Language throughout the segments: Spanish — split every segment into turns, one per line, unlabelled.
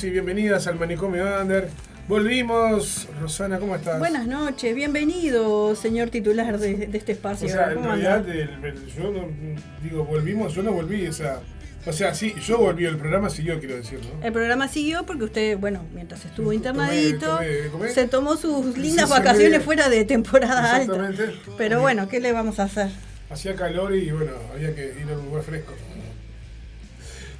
bienvenidos y bienvenidas al Manicomio Under. Volvimos, Rosana, ¿cómo estás?
Buenas noches, bienvenido, señor titular de, este espacio.
O sea, en realidad, yo no, digo, volvimos, yo no volví, o sea, o sea, sí, yo volví, el programa siguió, quiero decir, ¿no?
El programa siguió porque usted, bueno, mientras estuvo internadito, se tomó sus lindas vacaciones fuera de temporada alta. Pero bueno, ¿qué le vamos a hacer?
Hacía calor y bueno, había que ir a un lugar fresco.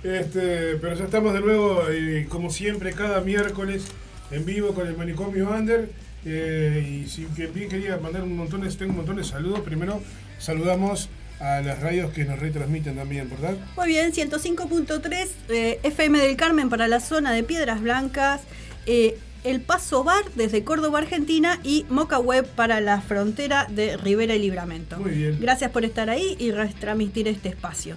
Este, pero ya estamos de nuevo, eh, como siempre, cada miércoles en vivo con el Manicomio Under. Eh, y si bien quería mandar un montón de, tengo un montón de saludos. Primero, saludamos a las radios que nos retransmiten también, ¿verdad?
Muy bien, 105.3 eh, FM del Carmen para la zona de Piedras Blancas. el Paso Bar desde Córdoba, Argentina y Moca Web para la frontera de Rivera y Libramento.
Muy bien.
Gracias por estar ahí y retransmitir este espacio.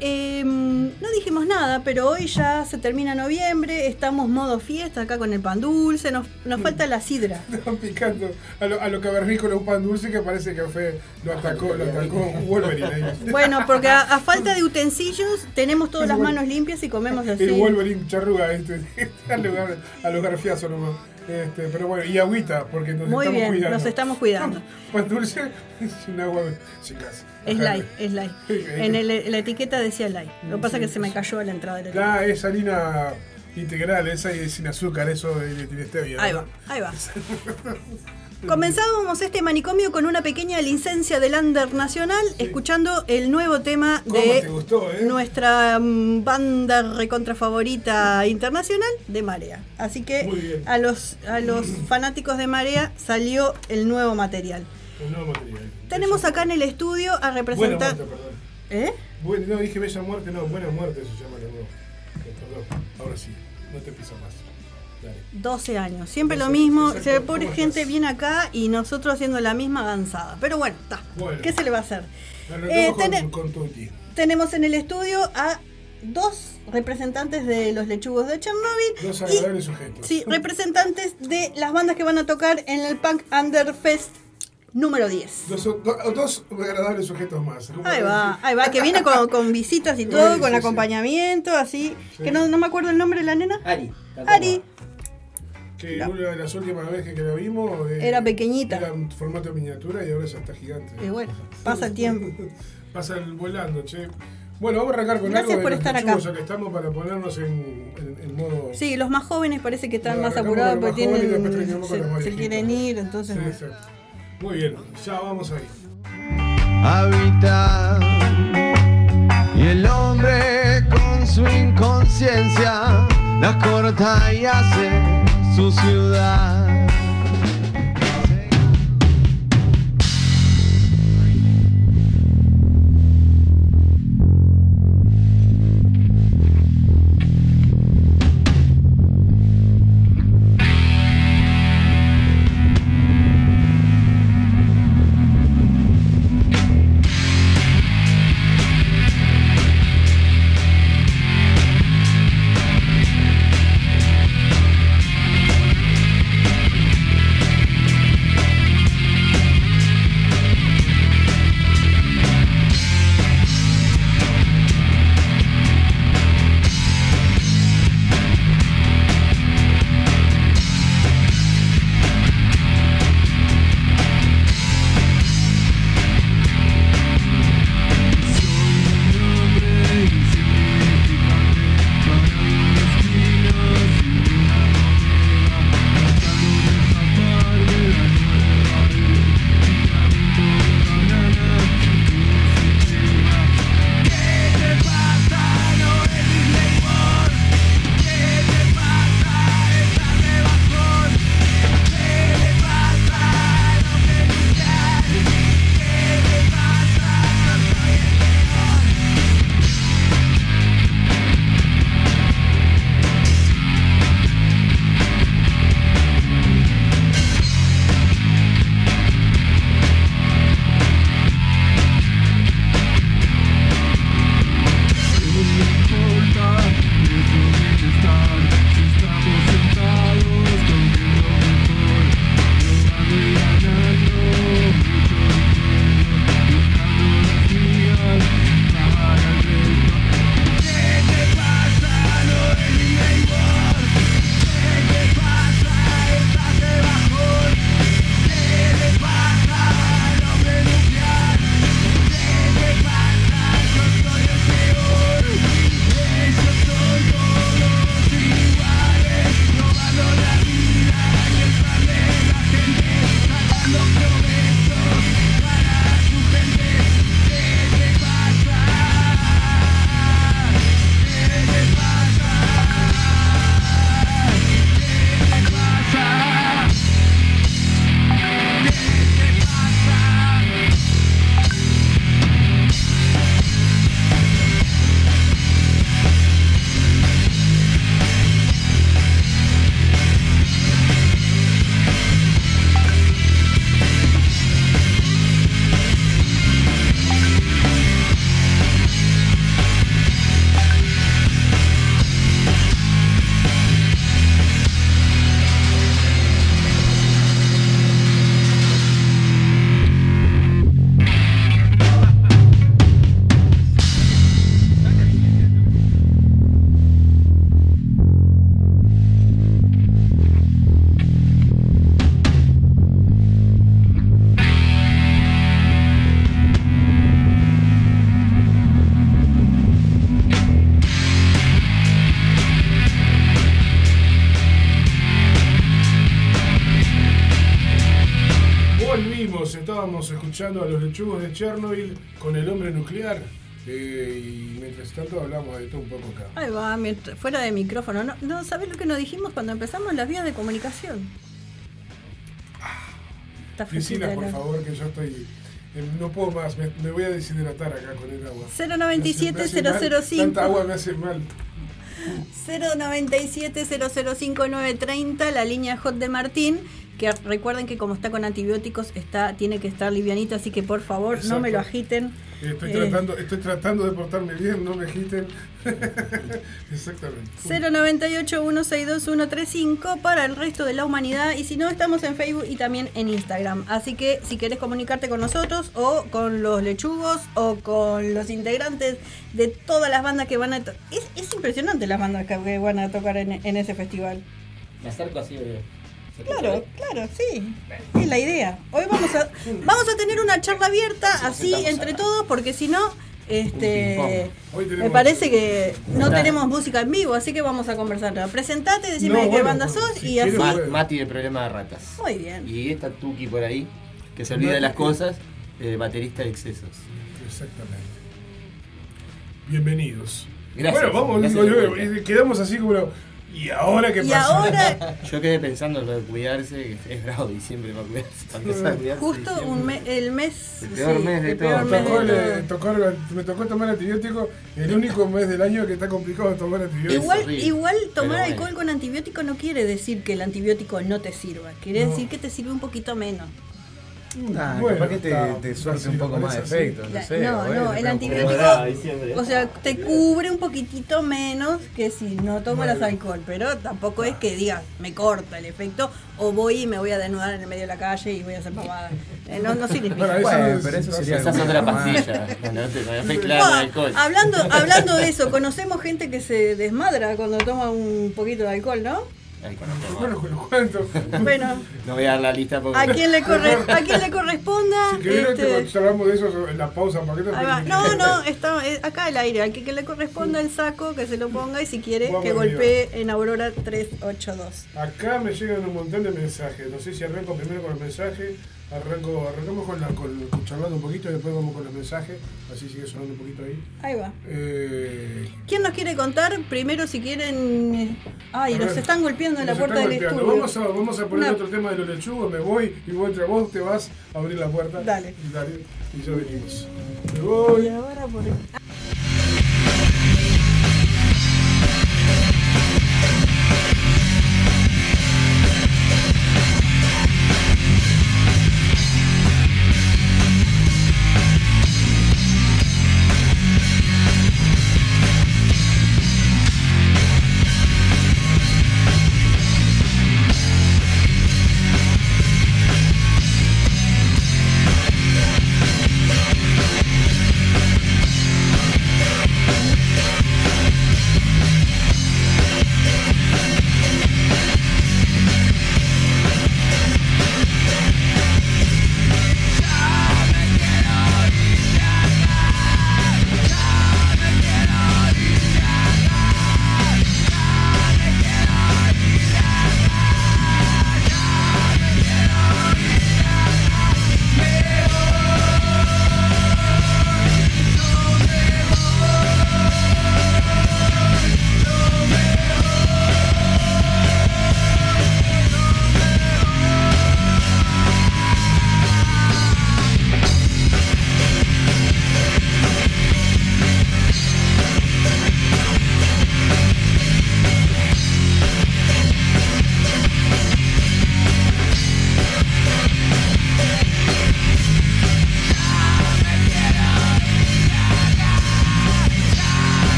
Em, no dijimos nada, pero hoy ya se termina noviembre, estamos modo fiesta acá con el pan dulce, nos, falta la sidra.
Están picando a lo, a lo con un pan dulce que parece que fue, lo atacó, lo atacó Wolverine.
Bueno, porque a, falta de utensilios tenemos todas las manos limpias y comemos así.
El Wolverine charruga, este, al lugar, al lugar fiazo nomás. Este, pero bueno, y agüita, porque nos
Muy
estamos
bien,
cuidando.
nos estamos cuidando.
Pan dulce sin agua, chicas.
Es light, es light. En la etiqueta decía light. Lo que pasa es que se me cayó a la entrada de la
etiqueta. es harina integral, esa es sin azúcar, eso tiene
stevia. Ahí va, ahí va. Comenzábamos este manicomio con una pequeña licencia del Under Nacional, escuchando el nuevo tema de
eh?
nuestra mm, banda recontra favorita internacional de Marea. Así que a los, a los fanáticos de Marea salió el nuevo material.
El nuevo material.
Tenemos acá en el estudio a representar.
Buena muerte,
¿Eh?
Bueno, no dije bella muerte, no, buena muerte se llama de nuevo. Eh, perdón, ahora sí, no te pisa más.
12 años, siempre lo mismo. Se pobre gente viene acá y nosotros haciendo la misma avanzada. Pero bueno, está. ¿Qué se le va a hacer?
Eh,
tenemos en el estudio a dos representantes de los lechugos de Chernobyl.
Dos agradables sujetos.
Sí, representantes de las bandas que van a tocar en el Punk Under Fest número 10.
Dos, agradables sujetos más.
Ahí va, ahí va, que viene con, con visitas y todo, con acompañamiento, así. Que no, no, me acuerdo el nombre de la nena.
Ari.
Ari.
Que una de las últimas veces que la vimos
eh, era pequeñita.
Era en formato de miniatura y ahora ya está gigante.
Y bueno, pasa el tiempo.
pasa el volando, che. Bueno, vamos a arrancar con
Gracias
algo
por
de
estar acá.
que estamos para ponernos en, en, modo.
Sí, los más jóvenes parece que están más apurados porque tienen, se, se quieren ir, entonces. Sí,
exacto. Muy bien, ya vamos ahí.
Habita y el hombre con su inconsciencia la corta y hace
su ciudad.
Escuchando a los lechugos de Chernobyl con el hombre nuclear. eh, y mientras tanto hablamos de todo un poco acá.
Ahí va, mientras- fuera de micrófono. No, no ¿sabés lo que nos dijimos cuando empezamos las vías de comunicación?
Priscila,
fresquita,
por favor, que yo estoy. eh, no puedo más, me, me voy a deshidratar acá con el agua.
097
Me hace- me hace mal,
005.
Tanta agua me hace mal.
097 005 930, la línea hot de Martín. Que recuerden que como está con antibióticos, está, tiene que estar livianito, así que por favor no me lo agiten.
Estoy,
Eh,
tratando, estoy tratando de portarme bien, no me agiten. Exactamente.
098 162 135 para el resto de la humanidad y si no estamos en Facebook y también en Instagram. Así que si querés comunicarte con nosotros o con los lechugos o con los integrantes de todas las bandas que van a... Es, es impresionante las bandas que van a tocar en, en ese festival.
Me acerco así de. ¿Se te
Claro, claro, sí. Es la idea. Hoy vamos a vamos a tener una charla abierta así entre todos porque si no este me parece que no tenemos música en vivo, así que vamos a conversar. Presentate, decime
No,
de qué
bueno,
banda sos
si
y así.
Mati de problema de ratas.
Muy bien.
Y esta Tuki por ahí, que se olvida de las cosas, eh, baterista de excesos.
Exactamente. Bienvenidos.
Gracias,
Bueno, vamos,
gracias
digo yo, eh, quedamos así como. ¿Y ahora qué
Y
pasa?
ahora,
Yo quedé pensando en lo de cuidarse, que es bravo diciembre para cuidarse, para empezar a cuidarse.
justo
diciembre.
un mes, el mes.
El peor mes de
el peor
todo.
Me
mes
tocó,
todo.
tocó- me tocó tomar antibiótico el único mes del año que está complicado tomar antibiótico.
Igual, igual tomar
pero bueno.
alcohol con antibiótico no quiere decir que el antibiótico no te sirva, quiere
No.
decir que te sirve un poquito menos.
Ah,
Bueno,
capaz que te, te suelte un poco más de efecto, no sé.
no,
bueno,
no, el antibiótico-. O sea, te cubre un poquitito menos que si no
Bueno.
alcohol, pero tampoco es que digas, me corta el efecto, o voy y me voy a desnudar en el medio de la calle y voy a hacer pavada. Eh, no, no significa.
Bueno, eso
Bueno, pero eso sería
sé.
Esa es otra pastilla. No,
hablando, hablando de eso, conocemos gente que se desmadra cuando toma un poquito de alcohol, ¿no?
Ay, conozco
Bueno,
más.
con los cuentos.
Bueno,
No voy a dar la lista porque.
a quien le, corre, a quien le corresponda.
Si
este,
te hablamos de eso en la pausa. ¿para qué
va. No, no, está acá al aire. Al que, que le corresponda el saco, que se lo ponga y si quiere,
Vamos
que golpee en Aurora 382.
Acá me llegan un montón de mensajes. No sé si arranco primero con los mensajes. Arranco, arrancamos con, la, con charlando un poquito y después vamos con los mensajes. Así sigue sonando un poquito ahí.
Ahí va.
Eh,
¿Quién nos quiere contar? Primero, si quieren. eh, Ay,
a
nos
ver,
están golpeando en la puerta del
golpeando.
estudio.
Vamos a, vamos a poner
Una-
otro tema de los lechugos. Me voy y vos entre vos te vas a abrir la puerta.
Dale.
Y, dale, y ya venimos. Me
Y
voy.
ahora por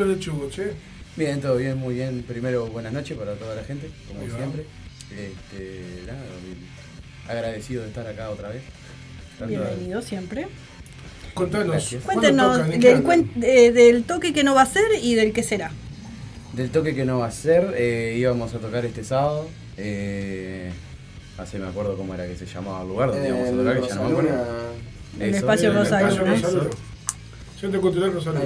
¿Cómo, ¿Cómo están los lechugos, che?
Bien, todo bien, muy bien. Primero, buenas noches para toda la gente, como
Ahí
siempre. Este, nada, bien. agradecido de estar acá otra vez. Tanto-
Bienvenido siempre.
Contanos.
Gracias.
¿cuándo
Cuéntenos del, cuen- eh, del toque que no va a ser y del que será.
Del toque que no va a ser, eh, íbamos a tocar este sábado. eh, Así me acuerdo cómo era que se llamaba el lugar donde íbamos a
En
tocar, que ya no me acuerdo.
Rosaluna.
El espacio Rosario.
Rosario. Centro Cultural Rosario.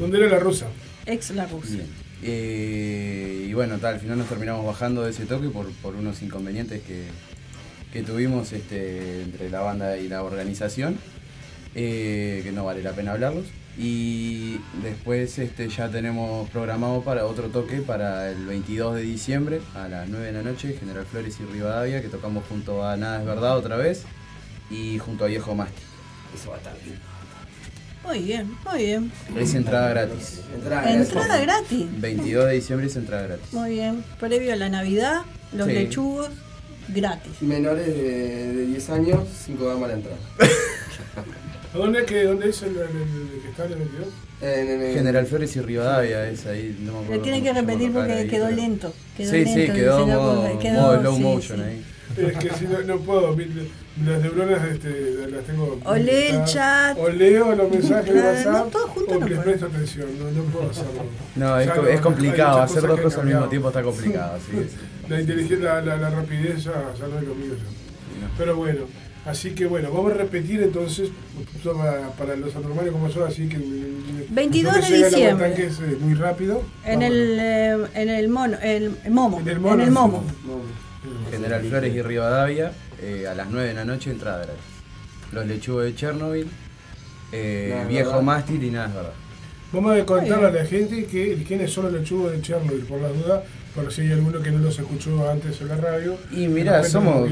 ¿Dónde era la rusa?
Ex la Rusia.
Eh, y bueno, tal, al final nos terminamos bajando de ese toque por, por unos inconvenientes que, que tuvimos este, entre la banda y la organización, eh, que no vale la pena hablarlos. Y después este, ya tenemos programado para otro toque para el 22 de diciembre a las 9 de la noche, General Flores y Rivadavia, que tocamos junto a Nada es Verdad otra vez y junto a Viejo Masti.
Eso va a estar bien.
Muy bien, muy bien.
Es entrada gratis.
Entrada,
Entrada gratis.
22 de diciembre es entrada gratis.
Muy bien. Previo a la Navidad, los
Sí.
lechugos gratis.
Menores de, de 10 años, 5 gamas la entrada.
¿A ¿Dónde es que, dónde es el, el- el que está en el 22?
En, en- en-
General Flores y Rivadavia es ahí, no me acuerdo.
tiene que repetir porque
ahí,
quedó
pero-
lento. Quedó
sí,
lento,
sí, quedó modo,
quedó-
modo slow
sí,
motion
sí.
ahí.
Es que si no, no puedo, mi- las neuronas este, las tengo.
O lee el chat.
O leo los mensajes de WhatsApp.
no, todo junto
o les presto atención, no, no puedo hacerlo.
No, es, co- complicado, hacer dos
que
cosas al mismo tiempo está complicado, sí. sí.
La inteligencia, la, la, la rapidez ya, ya no es lo mío. ya.
No.
Pero bueno, así que bueno, vamos a repetir entonces para, para los anormales como yo, así que.
22
no me
de diciembre.
aguatanque, es eh, muy rápido.
En el, eh, en el mono, el, el momo.
En el
En
mono,
el momo.
General Flores y Rivadavia, eh, a las 9 de la noche entrada gratis. Los lechugos de Chernobyl, eh, Viejo
verdad.
Mástil y nada es verdad.
Vamos a contarle a la gente que quiénes son los lechugos de Chernobyl, por la duda, por si hay alguno que no los escuchó antes en la radio.
Y mirá, somos-.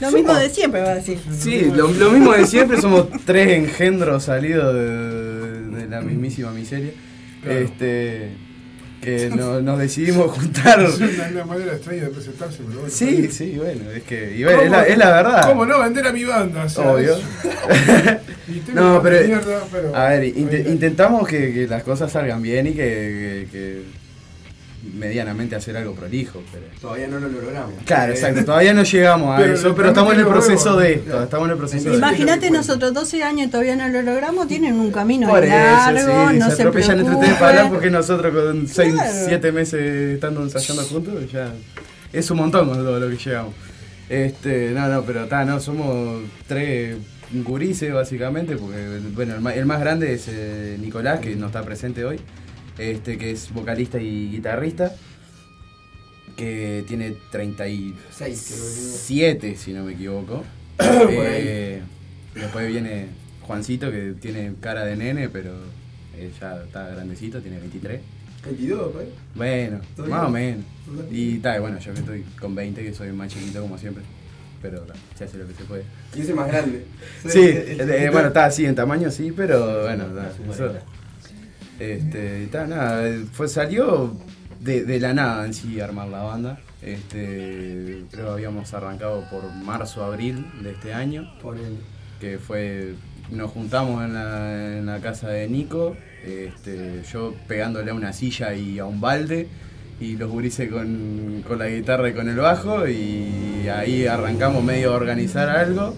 Lo mismo de siempre, va a decir.
Sí, lo, lo mismo de siempre, somos tres engendros salidos de, de la mismísima miseria.
Claro.
Este que no- nos decidimos juntar.
Es una, una manera extraña de presentarse, pero bueno.
Sí, sí, bueno, es que y bueno, es, la, es la verdad.
¿Cómo no vender a mi banda? ¿sabes?
Obvio.
Y tengo
No, pero-
mierda, pero-
A ver, intentamos que, que las cosas salgan bien y que medianamente hacer algo prolijo, pero...
Todavía no lo logramos.
Claro,
Eh,
exacto, todavía no llegamos a
Pero
eso, pero estamos en el proceso de esto, estamos en el proceso
Imagínate nosotros 12 años todavía no lo logramos, tienen un camino
Por eso,
largo,
sí,
no
se
se,
atropellan entre ustedes para
preocupen.
hablar porque nosotros con 6,
Claro.
7 meses estando ensayando juntos, ya es un montón con todo lo que llegamos. Este, no, no, pero está, no, somos tres gurises básicamente, porque bueno, el más, el más grande es eh, Nicolás, que no está presente hoy, este que es vocalista y guitarrista, que tiene 37,
Seis, creo
si no me equivoco. Eh, después viene Juancito, que tiene cara de nene, pero eh, ya está grandecito, tiene 23.
22, pues.
Bueno,
¿Todo
más o menos. Y tal, bueno, yo que estoy con 20, que soy más chiquito como siempre. Pero se hace lo que se puede.
Y ese es más grande.
Sí,
el- el-
eh, bueno, está así en tamaño, sí, pero bueno,
Suma
eso-. Este, ta, nada, eh, fue, salió de, de la nada en sí armar la banda. Este, creo que habíamos arrancado por marzo, abril de este año
Ponele.
que fue nos juntamos en la, en la casa de Nico, este, yo pegándole a una silla y a un balde, y los gurises con, con la guitarra y con el bajo, y ahí arrancamos medio a organizar algo,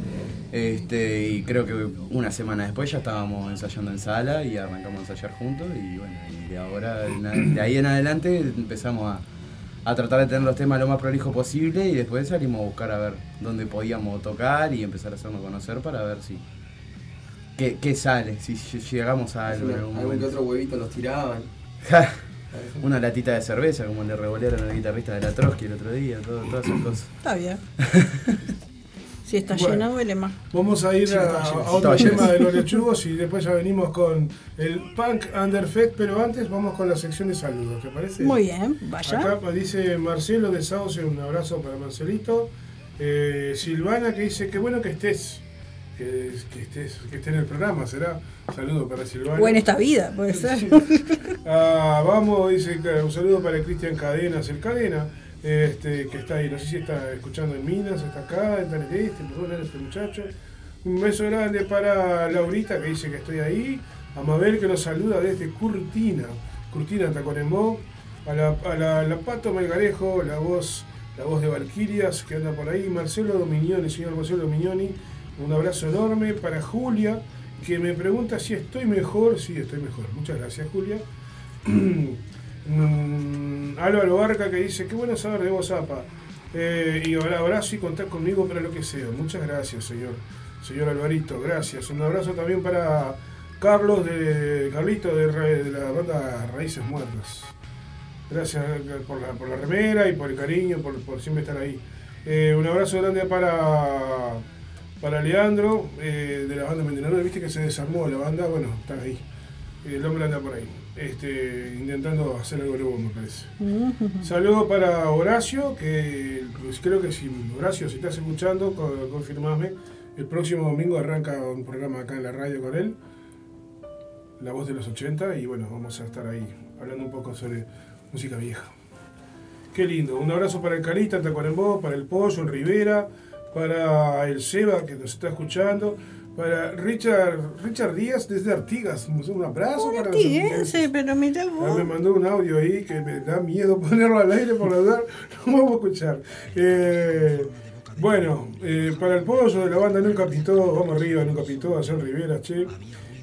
este, y creo que una semana después ya estábamos ensayando en sala y arrancamos a ensayar juntos, y bueno, y de ahora, de ahí en adelante empezamos a, a tratar de tener los temas lo más prolijo posible y después salimos a buscar a ver dónde podíamos tocar y empezar a hacernos conocer para ver si qué, qué sale, si ll- llegamos a algo algún
Algún que otro huevito nos tiraban.
Una latita de cerveza, como le revolearon al guitarrista de la Trotsky el otro día, todo- todas esas cosas.
Está bien. si está
Bueno.
lleno, huele más.
Vamos a ir
Sí,
a, otro tema
lleno.
de los lechugos y después ya venimos con el Punk Underfed, pero antes vamos con la sección de saludos, ¿te parece?
Muy bien, vaya.
Acá dice Marcelo de Sauce, un abrazo para Marcelito. Eh, Silvana que dice, qué bueno que estés. Que, que estés, que esté en el programa, será. Saludo para Silvana.
O en esta vida, puede ser.
Ah, vamos, dice un saludo para Cristian Cadenas, el Cadena, este, que está ahí, no sé si está escuchando en Minas, está acá, está en el este, hablar este muchacho. Un beso grande para Laurita, que dice que estoy ahí, a Mabel, que nos saluda desde Curtina, Curtina Tacuarembó, a la, a la Pato Melgarejo, la voz, la voz de Valquirias, que anda por ahí, Marcelo Dominioni, señor Marcelo Dominioni, un abrazo enorme para Julia, que me pregunta si estoy mejor, sí, estoy mejor, muchas gracias Julia. Mm, Álvaro Barca que dice, qué bueno saber de vos, Apa. Eh, y ahora abrazo y contar conmigo para lo que sea. Muchas gracias, señor. Señor Alvarito, gracias. Un abrazo también para Carlos de Carlito de, la banda Raíces Muertas. Gracias por la, por la remera y por el cariño, por, por siempre estar ahí. Eh, un abrazo grande para, para Leandro eh, de la banda Mendenador. Viste que se desarmó la banda, bueno, está ahí. El hombre anda por ahí, este, intentando hacer algo nuevo, me parece. Saludo para Horacio, que pues, creo que si Horacio, si estás escuchando, co- confirmame. El próximo domingo arranca un programa acá en la radio con él, La Voz de los 80, y bueno, vamos a estar ahí hablando un poco sobre música vieja. Qué lindo. Un abrazo para el Carita, Tacuarembó, para el Pollo, el Rivera, para el Seba que nos está escuchando, para Richard, Richard Díaz desde Artigas. Un abrazo
Un artiguense, pero mira
Ah,
vos.
me mandó un audio ahí que me da miedo ponerlo al aire por la verdad. No vamos a escuchar. Eh, bueno, eh, para el pollo de la banda Nunca Pitó, vamos arriba, Nunca Pitó, a John Rivera, che.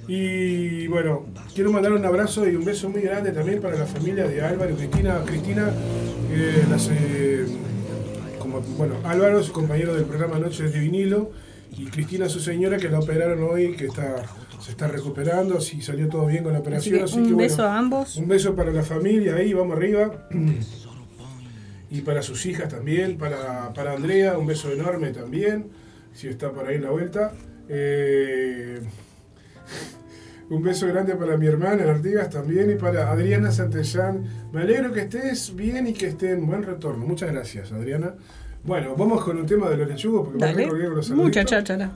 Y bueno, quiero mandar un abrazo y un beso muy grande también para la familia de Álvaro y Cristina. Cristina, eh, las, como, bueno, Álvaro, su compañero del programa Noches de Vinilo, y Cristina, su señora, que la operaron hoy, que está se está recuperando, así salió todo bien con la
Así
operación.
que
así
un
que, bueno,
beso a ambos.
un beso para la familia ahí, vamos arriba. Y para sus hijas también, para, para Andrea, un beso enorme también, si está por ahí en la vuelta. Eh, un beso grande para mi hermana Artigas también y para Adriana Santellán. Me alegro que estés bien y que esté en buen retorno. Muchas gracias, Adriana. Bueno, vamos con un tema de los lechugos porque me
Dale.
recordé con los
Mucha cháchara.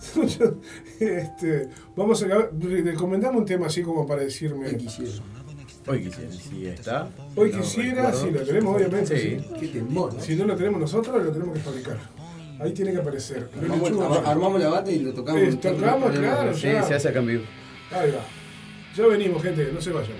Este, vamos a recomendame un tema así como para decirme.
¿Qué quisiera?
Hoy quisiera, si está.
Hoy
No
quisiera,
recuerdo.
si lo tenemos, obviamente.
Sí.
sí.
Qué temor. ¿no?
Si no lo tenemos nosotros, lo tenemos que fabricar. Ahí tiene que aparecer. Los
Armamos,
lechugas.
ar- armamos la bata y lo tocamos.
Eh, tocamos, claro.
Sí,
ya.
se hace en vivo.
Ahí va. Ya venimos, gente, no se vayan.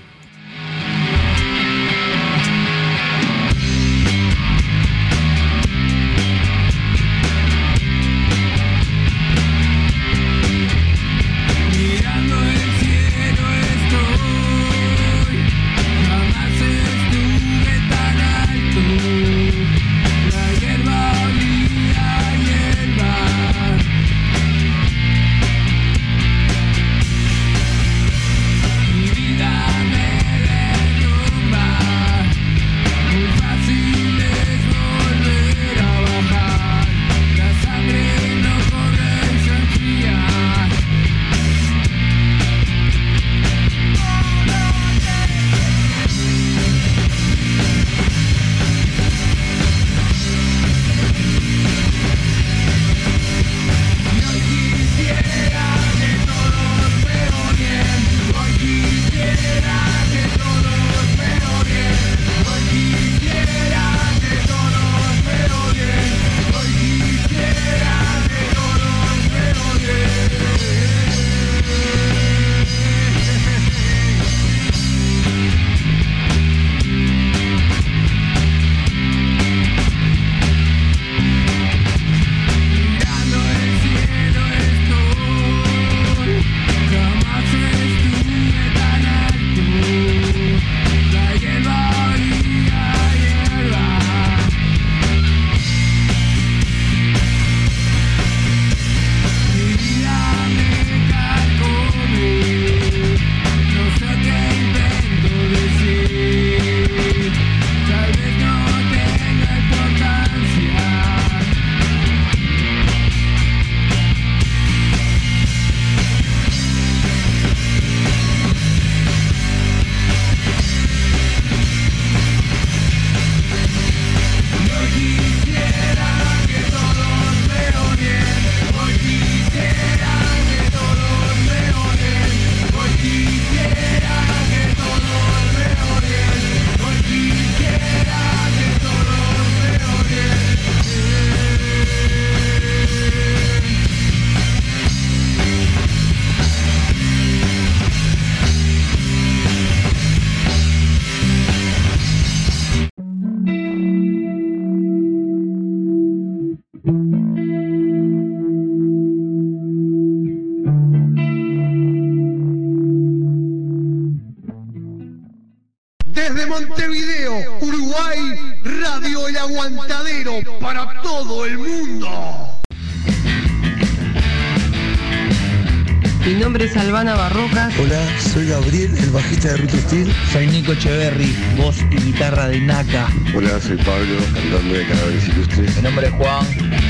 Aguantadero para todo el mundo.
Mi nombre es Albana Barrocas.
Hola, soy Gabriel, el bajista de Ruto Steel.
Soy Nico Echeverry, voz y guitarra de Naka.
Hola, soy Pablo, cantante de Cadáveres Ilustres.
Mi nombre es Juan,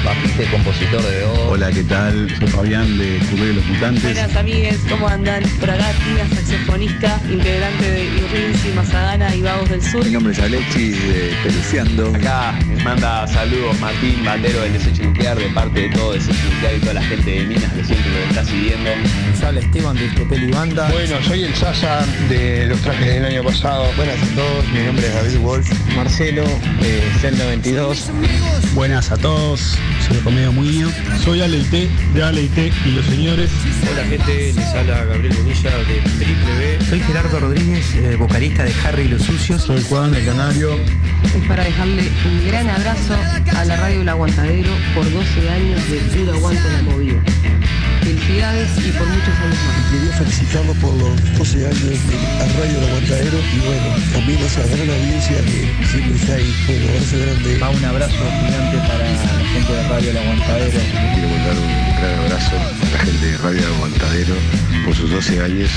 bajista y compositor de O.
Hola, ¿qué tal? Soy Fabián de Club de los Mutantes.
Buenas amigues, ¿cómo andan? Por acá saxofonista, integrante de Irrinzi, Mazagana y Vagos del Sur.
Mi nombre es Alexis de Peluciando.
Acá les manda saludos Martín Batero del Desecho Nuclear de parte de todo Desecho Nuclear y toda la gente de Minas que siempre lo está siguiendo.
Sale Esteban de Estopel y Banda.
Bueno, soy el Sasa de los trajes del año pasado.
Buenas a todos, mi nombre es David Wolf.
Marcelo de Zelda 22.
Buenas a todos, soy Romeo Muñoz.
Soy Aleite de Aleite y los señores.
Hola gente, les habla Gabriel Bonilla de Triple B.
Soy Gerardo Rodríguez, eh, vocalista de Harry y los Sucios.
Soy Juan de Canario.
Es para dejarle un gran abrazo a la radio El Aguantadero por 12 años de puro aguante en la movida. Felicidades y por muchos años más.
Quería felicitarlo por los 12 años de a Radio El Aguantadero y bueno, también esa gran audiencia que siempre está ahí. Bueno, abrazo grande.
Va un abrazo gigante para la gente de Radio El Aguantadero.
Quiero mandar un gran abrazo a la gente de Radio El Aguantadero por sus 12 años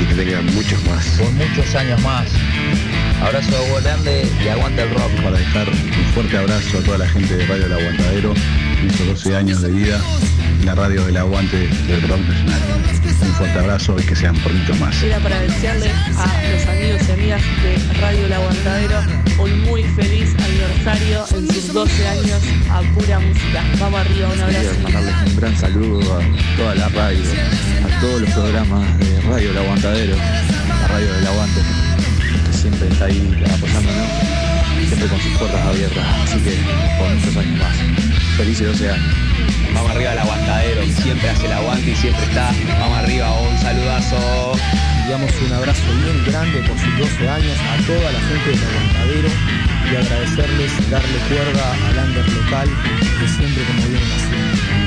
y que tengan muchos más.
Por muchos años más. Abrazo grande y aguanta el rock.
Para dejar un fuerte abrazo a toda la gente de Radio El Aguantadero en estos 12 años de vida la radio del aguante del rock nacional. Un fuerte abrazo y que sean por mucho más.
Era para desearle a los amigos y amigas de Radio El Aguantadero un muy feliz aniversario en sus 12 años a pura música. Vamos arriba, un abrazo.
Quiero mandarles un gran saludo a toda la radio, a todos los programas de Radio El Aguantadero, la radio del aguante, que siempre está ahí apoyándonos, siempre con sus puertas abiertas, así que por muchos años más. Felices 12 años.
Vamos arriba al aguantadero, que siempre hace el aguante y siempre está. Vamos arriba, un saludazo.
Enviamos un abrazo bien grande por sus 12 años a toda la gente del aguantadero y agradecerles darle cuerda al under local de siempre como vienen haciendo.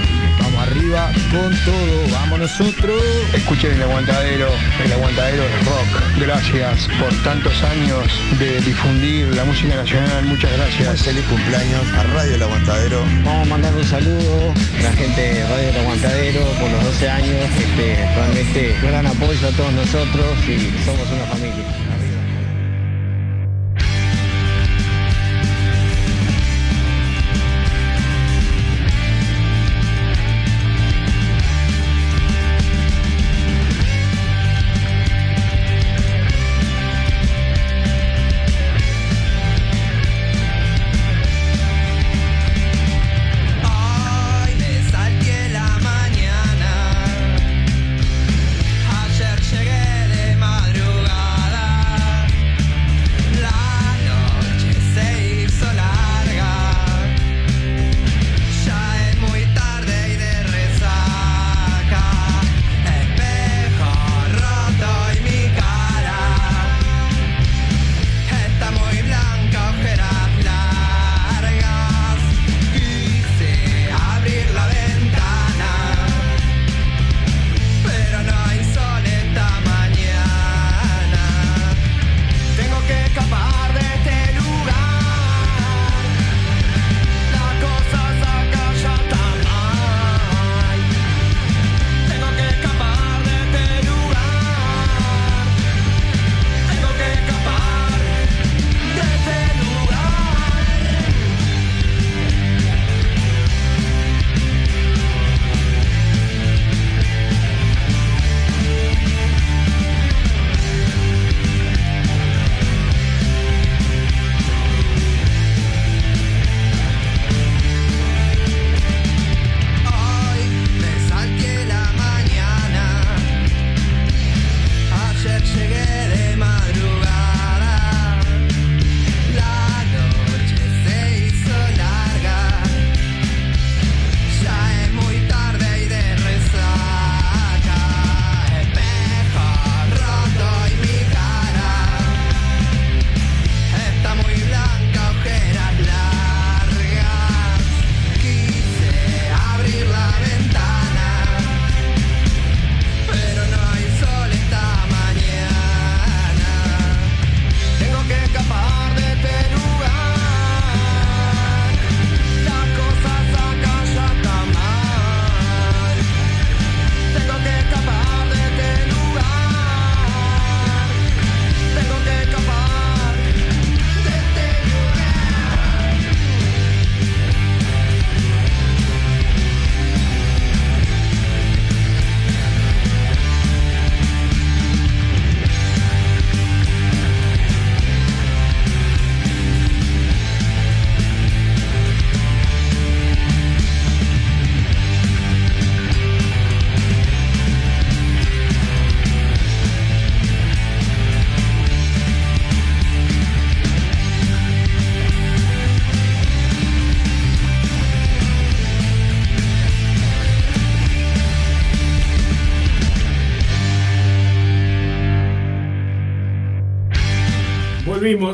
Vamos arriba con todo, vamos nosotros.
Escuchen el aguantadero, el aguantadero es rock. Gracias por tantos años de difundir la música nacional, muchas gracias.
Feliz cumpleaños a Radio El Aguantadero.
Vamos a mandar un saludo a la gente de Radio El Aguantadero por los 12 años. Este, realmente gran apoyo a todos nosotros y somos una familia.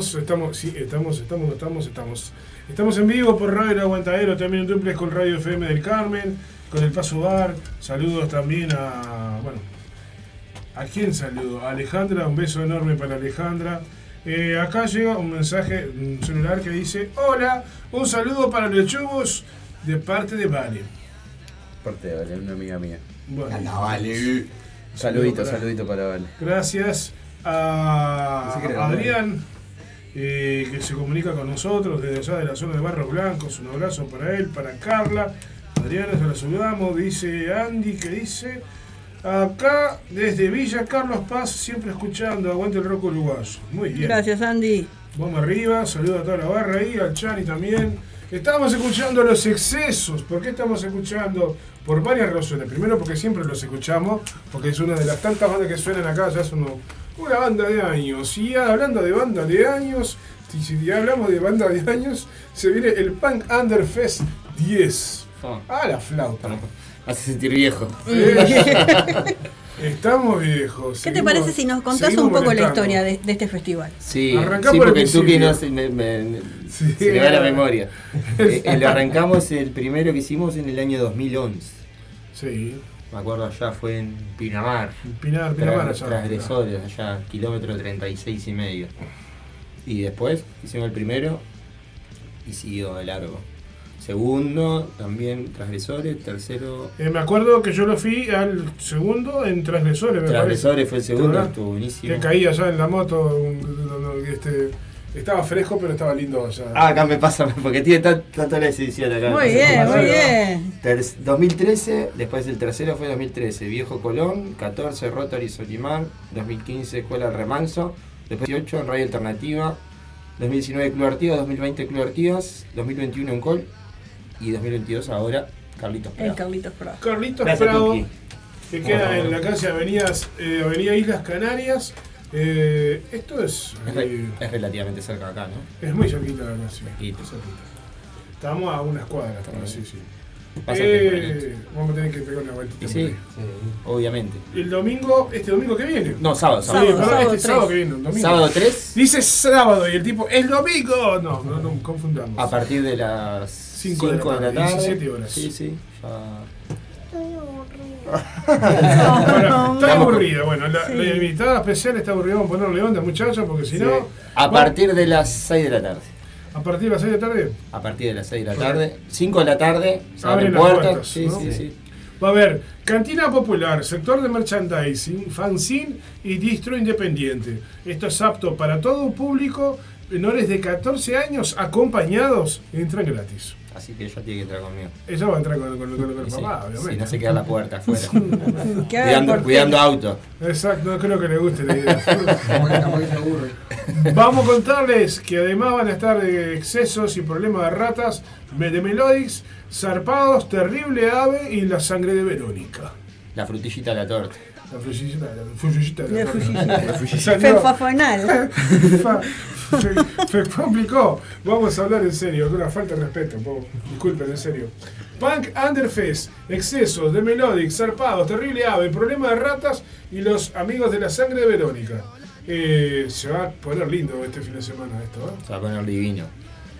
Estamos, sí, estamos, estamos, estamos, estamos. Estamos en vivo por Radio El Aguantadero, también en duplex con Radio FM del Carmen, con el Paso Bar. Saludos también a, bueno, ¿a quién saludo? A Alejandra, un beso enorme para Alejandra. Eh, acá llega un mensaje, un celular que dice, hola, un saludo para los chubos de parte de Vale.
Parte de Vale, una amiga mía.
Bueno.
Anda, Vale. Saludito,
para-
saludito para Vale.
Gracias a Adrián, eh, que se comunica con nosotros desde allá de la zona de Barros Blancos. Un abrazo para él, para Carla. Adriana, ya la saludamos. Dice Andy, que dice, acá desde Villa Carlos Paz, siempre escuchando, aguante el rock uruguayo. Muy bien.
Gracias, Andy.
Vamos arriba, saludo a toda la barra ahí, al Chani también. Estamos escuchando los excesos. ¿Por qué estamos escuchando? Por varias razones. Primero porque siempre los escuchamos, porque es una de las tantas bandas que suenan acá, ya es uno- una banda de años. Y hablando de banda de años, si, ya hablamos de banda de años, se viene el Punk Under Fest 10. Ah, la flauta.
Hace sentir viejo.
Eh, Estamos viejos.
¿Qué te parece si nos contás un poco la historia de, de este festival?
Sí,
Arrancá
sí porque Tuki no se me, me- se le va la memoria. Eh, eh, lo arrancamos el primero que hicimos en el año 2011.
Sí.
Me acuerdo allá fue en Pinamar.
Pinar- Pinamar allá.
Transgresores, allá, kilómetro 36 y medio. Y después hicimos el primero y siguió de largo. Segundo, también transgresores. Tercero,
Eh, me acuerdo que yo lo fui al segundo en Transgresores, me
Transgresores
parece.
fue el segundo, estuvo buenísimo.
Que caía allá en la moto. este, estaba fresco, pero estaba lindo allá.
Ah, acá me pasa, porque tiene tan- tanta la edición acá.
Muy bien, muy bien.
Ter- 2013, después el tercero fue 2013, Viejo Colón, 14 Rotary Solimar, 2015 Escuela Remanso, después 18 en Radio Alternativa, 2019 Club Artigas, 2020 Club Artigas, 2021 en Col y 2022 ahora Carlitos
El
Prado.
Carlitos Pro.
Carlitos
Gracias,
Prado,
Tuki.
que queda en la calle Avenidas, eh, Avenida Islas Canarias. Eh, esto es,
Es, re-
eh,
es relativamente cerca de acá, ¿no?
es muy cerquita de la ciudad.
Cerquita.
es cerquita. Estamos a unas cuadras, pero sí, sí.
Pasa
Eh, vamos a tener que pegar una por
sí,
ahí.
obviamente.
El domingo, este domingo que viene.
No, sábado,
Sí,
sábado.
perdón,
Sábado
este sábado que viene, domingo.
Sábado 3.
Dice sábado y el tipo, ¡el domingo! No, no, no confundamos.
A partir de las
5
5
de la tarde, 17 horas.
Sí, sí.
Bueno, está aburrida. Bueno, la, la invitada especial está aburrida. Vamos a ponerle onda, muchachos, porque si
Sí.
no.
A
bueno,
partir de las 6 de la tarde.
a partir de las 6 de la tarde.
A partir de las 6 de la tarde. 5 de la tarde. Se
Abren
puertas.
puertas,
sí,
¿no?
sí, sí.
Va a haber cantina popular, sector de merchandising, fanzine y distro independiente. Esto es apto para todo público, menores de 14 años acompañados, entran gratis.
Así que ella tiene que entrar conmigo.
Ella va a entrar con, con- con- con el
sí,
papá,
Si
obviamente.
no se queda la puerta afuera. Cuidando, auto.
Exacto, no creo que le guste la idea. Vamos a contarles que además van a estar de excesos y problemas de ratas, de Melodics, zarpados, terrible ave y la sangre de Verónica.
La frutillita de la torta.
La frutillita, la frutillita de
La
la
frutillita.
La frutillita.
Fefafonal.
Fa- fe- fe- complicó. Vamos a hablar en serio, con una falta de respeto. un poco. Disculpen, en serio. Punk Underfest, excesos de Melodic, zarpados, terrible ave, problema de ratas y los amigos de la sangre de Verónica. Eh, se va a poner lindo este fin de semana esto, ¿eh?
Se va a poner divino.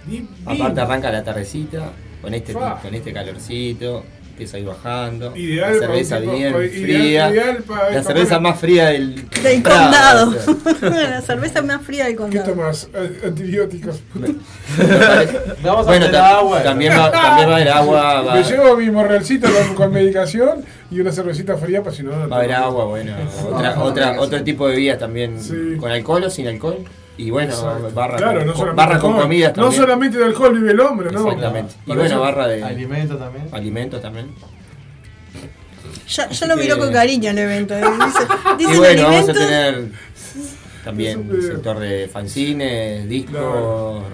Divino.
Aparte arranca la tardecita. Con este,
Fa.
con este calorcito. Empieza a ir bajando.
Ideal
la cerveza
tipo-
bien
para- ideal-
fría.
ideal para-
la cerveza más fría del,
Del
Prado,
condado.
o sea.
la cerveza más fría del
¿Qué
condado.
tomas? Eh, Antibióticos.
Vamos a bueno, tam-
agua.
también, va, también va a haber agua. Va,
Me llevo mi morralcito con, con medicación y una cervecita fría para si no. no
va a haber agua, bueno. Otra, otra, otro tipo de bebidas también. Con alcohol o sin alcohol. Y bueno,
Exacto.
barra,
Claro,
con,
no
con- barra con comidas
No
también.
solamente de alcohol vive el hombre, ¿no?
Exactamente. Y bueno, barra de.
Alimentos también.
Alimentos también.
Ya, ya lo miró con cariño el evento. ¿eh? Dice,
Y bueno, vamos a tener también
eh,
sector de fanzines, discos,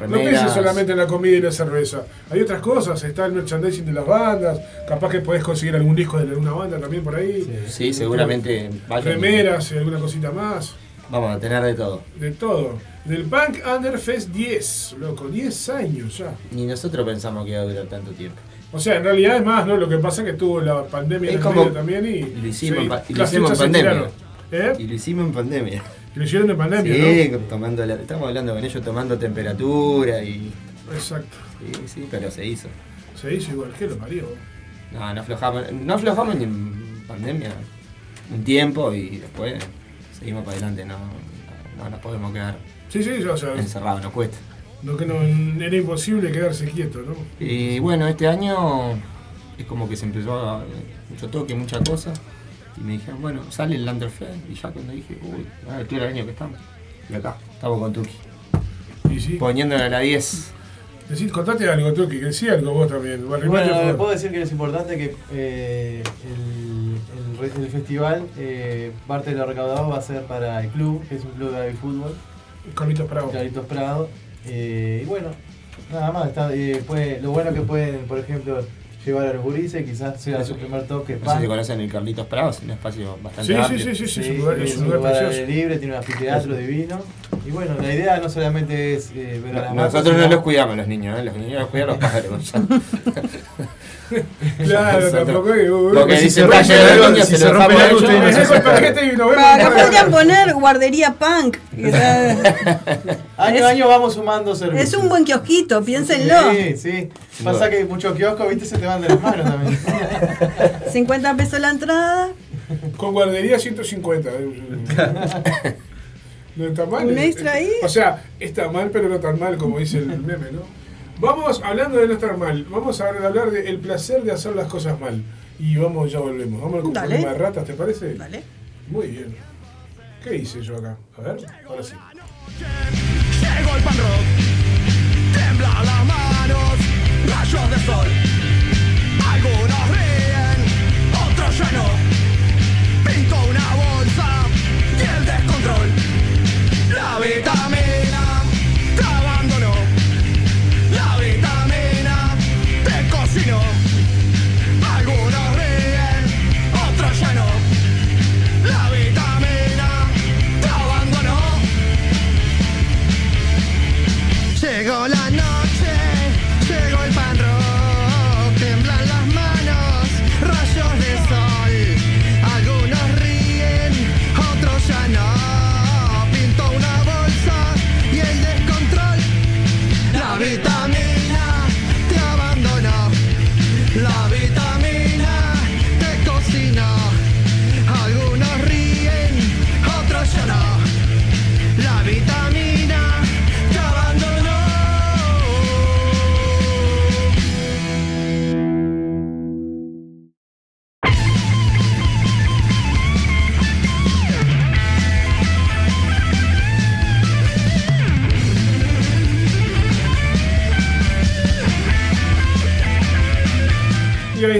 No, pienses solamente en la comida y la cerveza. Hay otras cosas, está el merchandising de las bandas, capaz que podés conseguir algún disco de alguna banda también por ahí.
Sí, seguramente
Remeras y alguna cosita más.
Vamos a tener de todo.
De todo. Del Punk Underfest 10, loco, 10 años ya.
Ni nosotros pensamos que iba a durar tanto tiempo.
O sea, en realidad es más, ¿no? Lo que pasa es que tuvo la pandemia
Es
en el
como-
medio también y.
Lo hicimos, en pa- y lo hicimos en pandemia.
¿Eh?
Y lo hicimos en pandemia.
Lo hicieron en pandemia,
Sí, tomando la- estamos hablando con ellos tomando temperatura y.
Exacto.
Sí, sí, pero se hizo.
Se hizo igual que lo parió.
No, no aflojamos, no aflojamos ni en pandemia un tiempo y después seguimos para adelante, no, no, no nos podemos quedar
Sí,
encerrados, nos cuesta.
no, que no, era imposible quedarse quieto, ¿no?
Y bueno, este año es como que se empezó a mucho toque, mucha cosa. Y me dijeron, bueno, sale el Landerfeld. Y ya cuando dije, uy, ah, el año que estamos. Y acá, estamos con Tuki.
Y sí.
Poniéndole a la 10.
Decís, contate algo, Tuki, que decía algo vos también.
Bueno,
favor.
puedo decir que es importante que eh, el, el festival, eh, parte de lo recaudado va a ser para el club, que es un club de fútbol.
Carlitos Prado.
Carlitos Prado. Eh, y bueno, nada más. Está, eh, puede- lo bueno que pueden, por ejemplo, llevar a los gurises, quizás sea su primer toque.
No sé si conocen el Carlitos Prado, es un espacio bastante
Sí, sí,
amplio.
sí, sí, sí, es un lugar- es un lugar
aire libre, tiene un anfiteatro divino. Y bueno, la idea no solamente es eh, ver a las masas,
Nosotros no los cuidamos, los niños, ¿eh? los niños los cuidan los padres. Gonzalo.
Claro, tampoco es.
Porque
si
dice,
se rompe
"Vaya de
algo,
niños,
si
se
rompe
dejamos
algo,
a
ustedes
ellos".
no se paquete y nos vemos.
Acá podrían poner guardería punk.
Año a año vamos sumando servicios.
Es un buen kiosquito, piénsenlo.
Sí, sí. Pasa que muchos kioscos, viste, se te van de las manos también.
50 pesos la entrada.
Con guardería 150. No está mal. Eh. O sea, está mal, pero no tan mal como dice el meme, ¿no? Vamos, hablando de no estar mal, vamos a hablar del placer de hacer las cosas mal. Y vamos, ya volvemos. Vamos con un
Dale.
problema de ratas, ¿te parece?
Dale.
Muy bien. ¿Qué hice yo acá? A ver, ahora sí.
Llegó el pan rock, temblan las manos, rayos de sol. Algunos ríen, otros ya no. Pinto una bolsa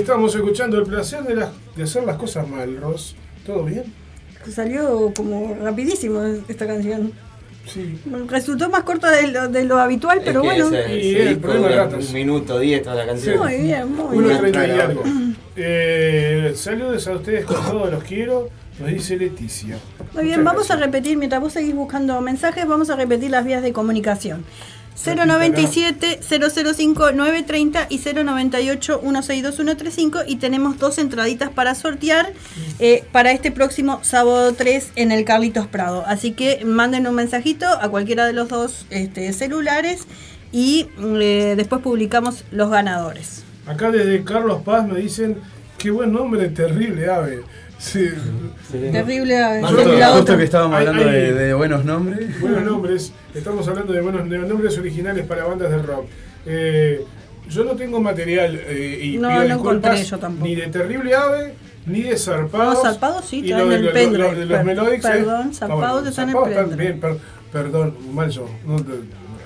estamos escuchando el placer de, las- de hacer las cosas mal, Ross. ¿Todo bien?
Salió como rapidísimo esta canción.
Sí.
Resultó más corta de lo, de lo habitual, pero
Es que
bueno.
ese-
Y
ese
el problema de.
Un minuto, diez toda la canción.
Muy bien, muy
Uno
bien.
treinta y
Claro.
algo. Eh, saludos a ustedes con todos los quiero, nos dice Leticia.
Muy bien, vamos a repetir, mientras vos seguís buscando mensajes, vamos a repetir las vías de comunicación. 097 005 930 y 098 162 135 y tenemos dos entraditas para sortear eh, para este próximo sábado 3 en el Carlitos Prado. Así que manden un mensajito a cualquiera de los dos este, celulares y eh, después publicamos los ganadores.
Acá desde Carlos Paz me dicen, qué buen nombre, terrible ave. Sí.
Terrible. eh,
Justo,
la
justo que estábamos
Hay-
hablando
hay-
de, de buenos nombres.
Buenos nombres, estamos hablando de buenos de nombres originales para bandas de rock. Eh, yo no tengo material eh, y
No,
pido
no encontré yo tampoco.
ni de Terrible Ave ni de Zarpados.
No, Zarpados sí,
y lo de
el
lo-
pendrive.
lo- de los
Per-
Melodics. eh.
perdón, Zarpados
Ah,
están en pendrive.
bien, per- perdón, mal yo. no te-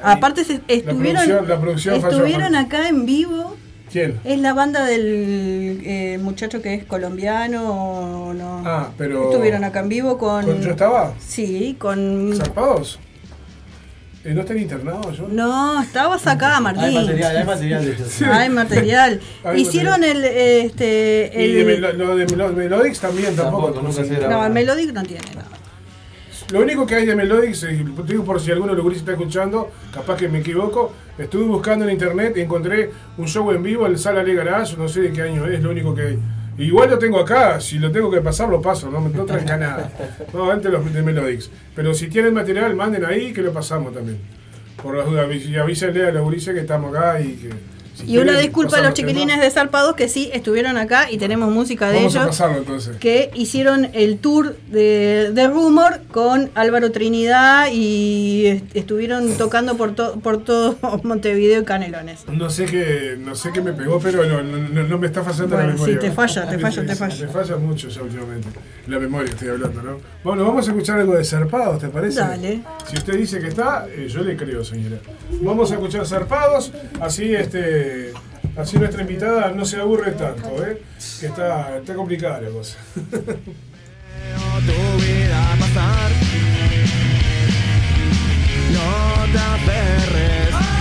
Aparte se- estuvieron,
producción- la producción falló,
estuvieron
Juan.
acá en vivo.
¿Quién?
Es la banda del eh, muchacho que es colombiano o no.
Ah, pero.
Estuvieron acá en vivo con.
¿Con yo estaba?
Sí, con.
¿Zarpados? Eh, ¿No están internados yo?
No, estabas acá, Martín.
Hay material, hay material de ellos.
Sí.
Hay material.
Hay
Hicieron el este
Y de
el,
Melo- lo de Melo- Melodics también tampoco.
Tampoco, nunca se
No, el Melodic no tiene nada.
Lo único que hay de Melodics, te digo por si alguno de los gurises está escuchando, capaz que me equivoco, estuve buscando en internet y encontré un show en vivo en Sala Le Garage, no sé de qué año es, lo único que hay. Igual lo tengo acá, si lo tengo que pasar, lo paso, no, no tranca nada. No, antes los de Melodix. Pero si tienen material, manden ahí que lo pasamos también. Por las dudas, y avísenle a los gurises que estamos acá y que. Si
Y una disculpa a los chiquilines de Zarpados que sí estuvieron acá y tenemos música de
Vamos a
ellos.
pasarlo entonces.
que hicieron el tour de, de Rumor con Álvaro Trinidad y est- estuvieron tocando por, to- por todo Montevideo y Canelones.
No sé qué, no sé qué me pegó, pero no, no, no- me está fallando
Bueno,
la memoria.
sí, te falla, te falla, te falla.
Me falla mucho ya últimamente. La memoria estoy hablando, ¿no? Bueno, vamos a escuchar algo de Zarpados, ¿te parece?
Dale.
Si usted dice que está, eh, yo le creo, señora. Vamos a escuchar Zarpados, así este. Así nuestra invitada no se aburre tanto, ¿eh? Que está, está complicada la cosa.
tu vida pasar. No te aferres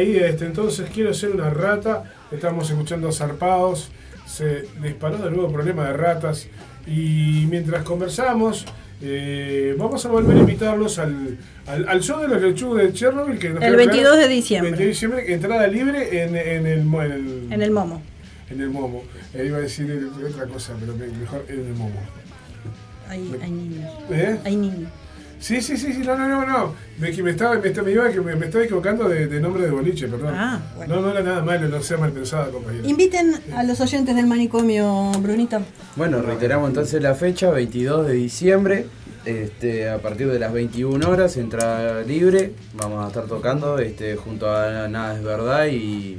ahí este, entonces quiero ser una rata. Estamos escuchando zarpados. Se disparó de nuevo el problema de ratas. Y mientras conversamos, eh, vamos a volver a invitarlos al, al, al show de los lechugas de Chernobyl. Que nos
El
queda
22
claro,
de diciembre.
22 de diciembre, entrada libre en, en el, en el,
En el Momo.
en el Momo. Eh, iba a decir otra cosa, pero me- mejor en el Momo.
Hay, hay niños.
¿Eh?
Hay niños.
Sí, sí, sí, sí, no, no, no, no. Me, que me, estaba, me, iba, que me, me estaba equivocando de, de nombre de boliche, perdón.
Ah,
No, no era nada malo, no sea mal pensada, compañero.
Inviten a los oyentes del manicomio, Brunita.
Bueno, reiteramos entonces la fecha, 22 de diciembre, este, a partir de las 21 horas, entrada libre, vamos a estar tocando este, junto a Nada es Verdad y,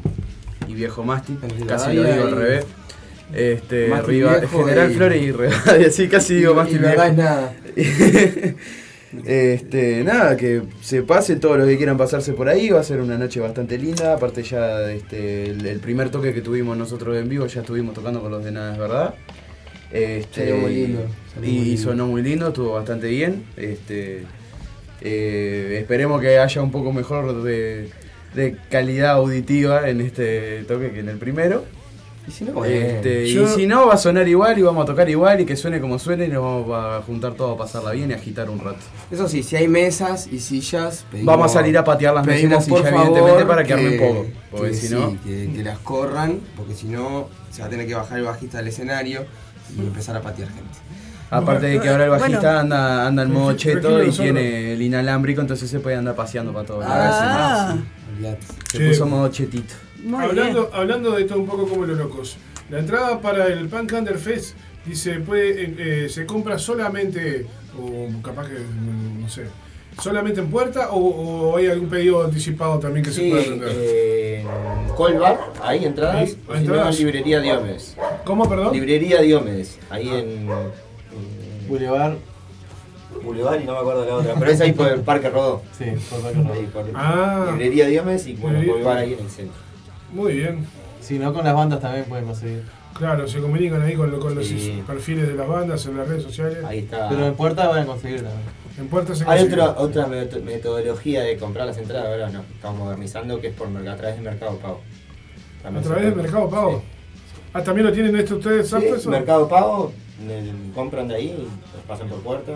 y Viejo Masti, casi lo digo al
y-
revés. Este,
Masti
Riva-
Viejo
General
y-
Flores y Rivadavia, sí, casi digo
Y-
Masti
y Verdad es
Viejo.
nada.
Este, nada, que se pasen todos los que quieran pasarse por ahí, va a ser una noche bastante linda, aparte ya este, el, el primer toque que tuvimos nosotros en vivo ya estuvimos tocando con los de Nada es Verdad. Este,
Salió muy lindo,
y,
muy lindo.
sonó muy lindo, estuvo bastante bien. Este, eh, esperemos que haya un poco mejor de, de calidad auditiva en este toque que en el primero.
Y si no, bueno.
Este,
Yo-
Y si no, va a sonar igual y vamos a tocar igual y que suene como suene y nos vamos a juntar todos a pasarla bien y agitar un rato.
Eso sí, si hay mesas y sillas, pedimos-
Vamos a salir a patear las mesitas y
por
ya
favor,
evidentemente para que armen poco, porque
que
si
sí,
no-
que, que las corran, porque si no se va a tener que bajar el bajista del escenario y empezar a patear gente.
Aparte de que ahora el bajista
Bueno.
anda, anda en modo cheto y tiene el inalámbrico, entonces se puede andar paseando para todos
Ah.
lados. Se
Che.
puso modo chetito.
Muy
hablando, hablando de todo un poco como los locos. La entrada para el Punk Under Fest dice, puede, eh, eh, se compra solamente, o capaz que, no sé, solamente en puerta o, o hay algún pedido anticipado también que se
Sí,
pueda atender.
eh, Colbar, entradas.
Ahí,
o si no,
entradas.
librería Diomedes.
¿Cómo, perdón?
Librería Diomedes, ahí en.
Boulevard.
Boulevard y no me acuerdo la otra, pero es ahí por el Parque Rodó.
Sí, por Parque Rodó.
Ahí por
Ah.
Librería Diomedes y bueno, Colbar ahí en el centro.
Muy bien.
Si no, con las bandas también pueden conseguir.
Claro, se comunican ahí con, lo- con los
Sí.
perfiles de las bandas en las redes sociales.
Ahí está.
Pero en puerta van a conseguir también.
En puerta se
Hay
consigue.
otra, otra meto- metodología de comprar las entradas, ahora no, estamos modernizando, que es por merc- a través de Mercado Pago.
A
También
través
se
del
puede-
Mercado Pago. Ah, ¿también lo tienen esto ustedes,
Sí,
eso?
Mercado Pago, le- compran de ahí y los pasan por puerta.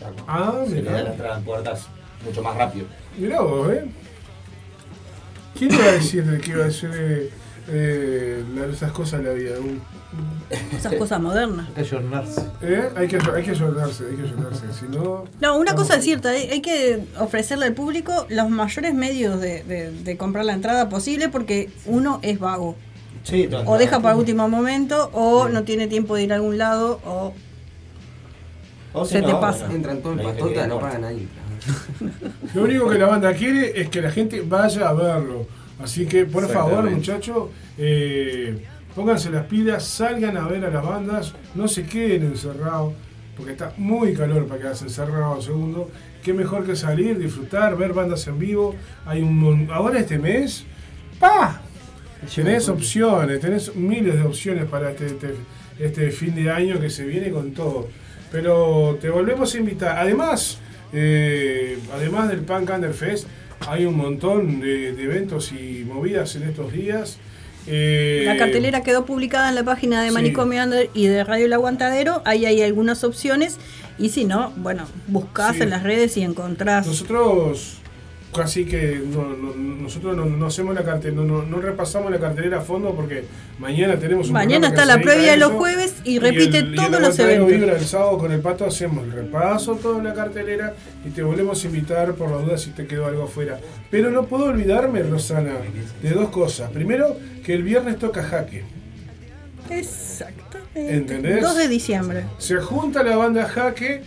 Ya,
Ah,
se le
mirá.
da la entrada en puertas mucho más rápido.
Mirá vos, ¿eh? ¿Quién iba a decir de que iba a ser eh, eh, la- esas cosas de la vida? Un-
Esas cosas modernas.
Hay que ayornarse.
¿Eh? Hay que hay que ayornarse, hay que ayornarse. Si no.
No, una cosa es cierta, hay, hay que ofrecerle al público los mayores medios de, de- de comprar la entrada posible porque uno es vago.
Sí, todo
O deja para último momento, o no tiene tiempo de ir a algún lado, o
O
se te pasa.
Entran todos en patota, no pagan ahí.
Lo único que la banda quiere es que la gente vaya a verlo. Así que, por favor, muchachos, eh, pónganse las pilas, salgan a ver a las bandas, no se queden encerrados, porque está muy calor para quedarse encerrados segundo. Qué mejor que salir, disfrutar, ver bandas en vivo. Hay un ahora este mes, ¡pa! Tenés opciones, tenés miles de opciones para este, este, este fin de año que se viene con todo. Pero te volvemos a invitar. Además, eh, además del Punk Under Fest, hay un montón de, de eventos y movidas en estos días. Eh,
La cartelera quedó publicada en la página de
sí.
Manicomio Under y de Radio El Aguantadero. Ahí hay algunas opciones. Y si no, bueno, buscás
Sí.
en las redes y encontrás.
Nosotros casi que no, no- nosotros no, no hacemos la cartelera, no, repasamos la cartelera a fondo porque mañana tenemos un
Mañana está la previa de los jueves y repite
el-
todos
el
los eventos.
Vibra el sábado con el pato hacemos el repaso toda la cartelera y te volvemos a invitar por la duda si te quedó algo afuera. Pero no puedo olvidarme, Rosana, de dos cosas. Primero, que el viernes toca jaque.
Exactamente.
¿Entendés?
2 de diciembre.
Se junta la banda Jaque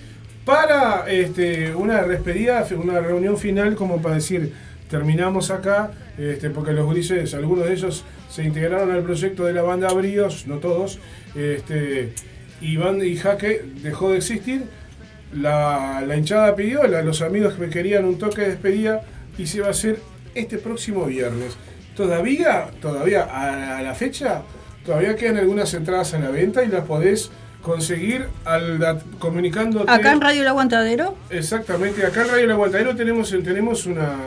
para este, una despedida, una reunión final, como para decir, terminamos acá, este, porque los gurises, algunos de ellos se integraron al proyecto de la banda Bríos, no todos, este, y, banda, y Jaque dejó de existir. La, hinchada pidió, los amigos que querían un toque de despedida, y se va a hacer este próximo viernes. Todavía, todavía a, a la fecha, todavía quedan algunas entradas a la venta y las podés conseguir al, comunicándote.
Acá en Radio El Aguantadero.
Exactamente, acá en Radio El Aguantadero tenemos, tenemos una,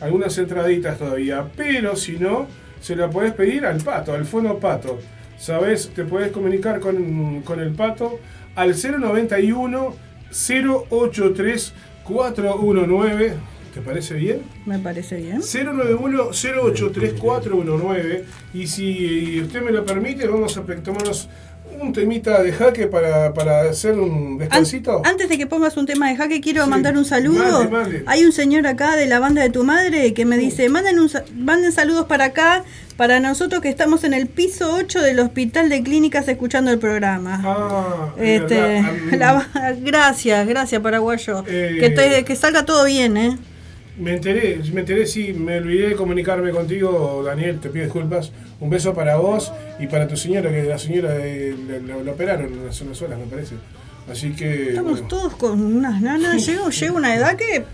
algunas entraditas todavía, pero si no, se la podés pedir al pato, al fono pato. ¿Sabes? Te podés comunicar con, con el pato al 091 083 419. ¿Te parece bien?
Me parece bien.
091-083-419 y si usted me lo permite vamos a tomarnos un temita de jaque para, para hacer un
An-
descansito.
antes de que pongas un tema de jaque, quiero
Sí.
mandar un saludo. Hay un señor acá de la banda de tu madre que me dice, manden, un, sa- manden saludos para acá, para nosotros que estamos en el piso 8 del Hospital de Clínicas escuchando el programa.
Ah, es
Este, la- gracias, gracias Paraguayo.
Eh,
que, te- que salga todo bien, ¿eh?
Me enteré, me enteré, sí, me olvidé de comunicarme contigo, Daniel, te pido disculpas. Un beso para vos y para tu señora, que la señora la operaron hace unas horas, me parece. Así que.
Estamos
bueno,
todos con unas nanas. Llego, llega una edad que.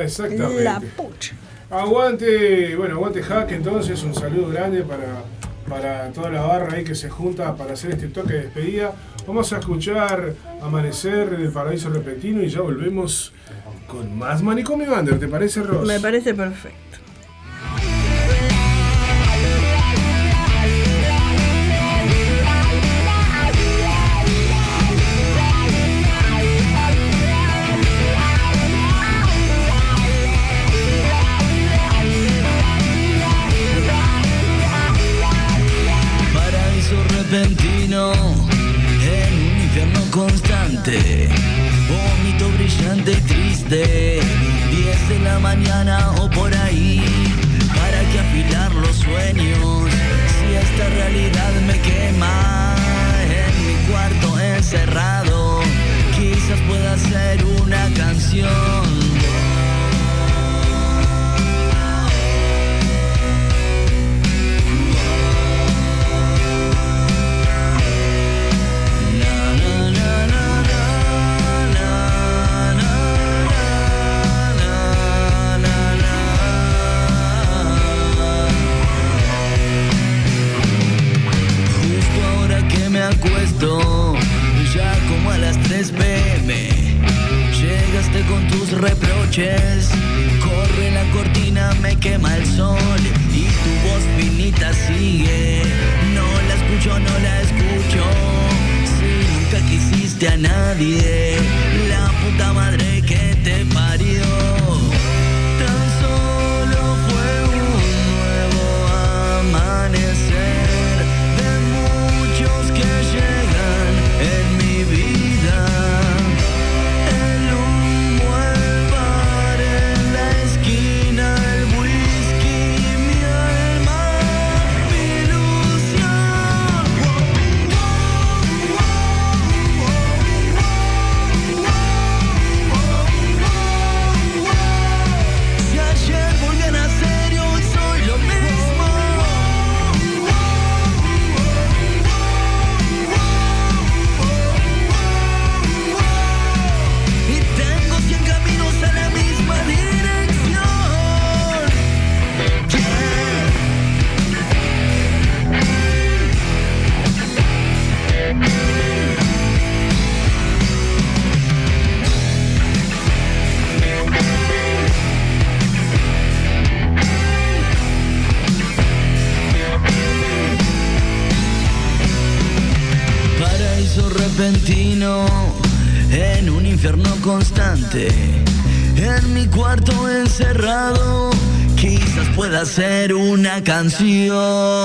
Exactamente.
La pucha.
Aguante, bueno, aguante Hack, entonces un saludo grande para, para toda la barra ahí que se junta para hacer este toque de despedida. Vamos a escuchar Amanecer del Paraíso Repentino y ya volvemos con más Manicomio Under, ¿te parece, Ross?
Me parece perfecto.
Paraíso repentino en un infierno constante. Y triste. 10 de la mañana o por ahí. ¿Para que afilar los sueños? Si esta realidad me quema en mi cuarto encerrado. Canción.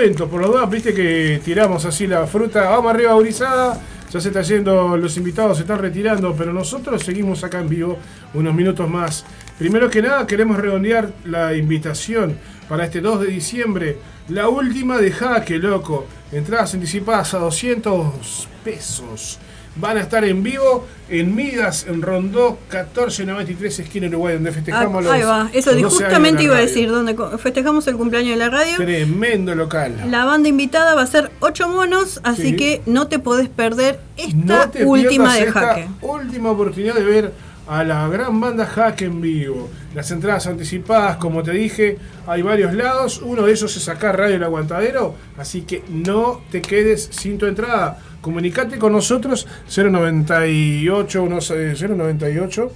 Por los dos, viste que tiramos así la fruta. Vamos arriba, Urizada. Ya se está yendo, los invitados se están retirando, pero nosotros seguimos acá en vivo unos minutos más. Primero que nada, queremos redondear la invitación para este 2 de diciembre. La última de Jaque, loco. Entradas anticipadas a 200 pesos. Van a estar en vivo en Midas, en Rondó 1493, esquina Uruguay, donde festejamos los
Ah, Ahí va, eso
los 12 años de
justamente iba a decir, donde festejamos el cumpleaños de la radio.
Tremendo local.
La banda invitada va a ser 8 monos, así
Sí.
que no te podés perder esta
No te
última de
esta
jaque.
Última oportunidad de ver a la gran banda Jaque en vivo. Las entradas anticipadas, como te dije, hay varios lados. Uno de ellos es acá Radio El Aguantadero. Así que no te quedes sin tu entrada. Comunicate con nosotros 098 uno- eh, 098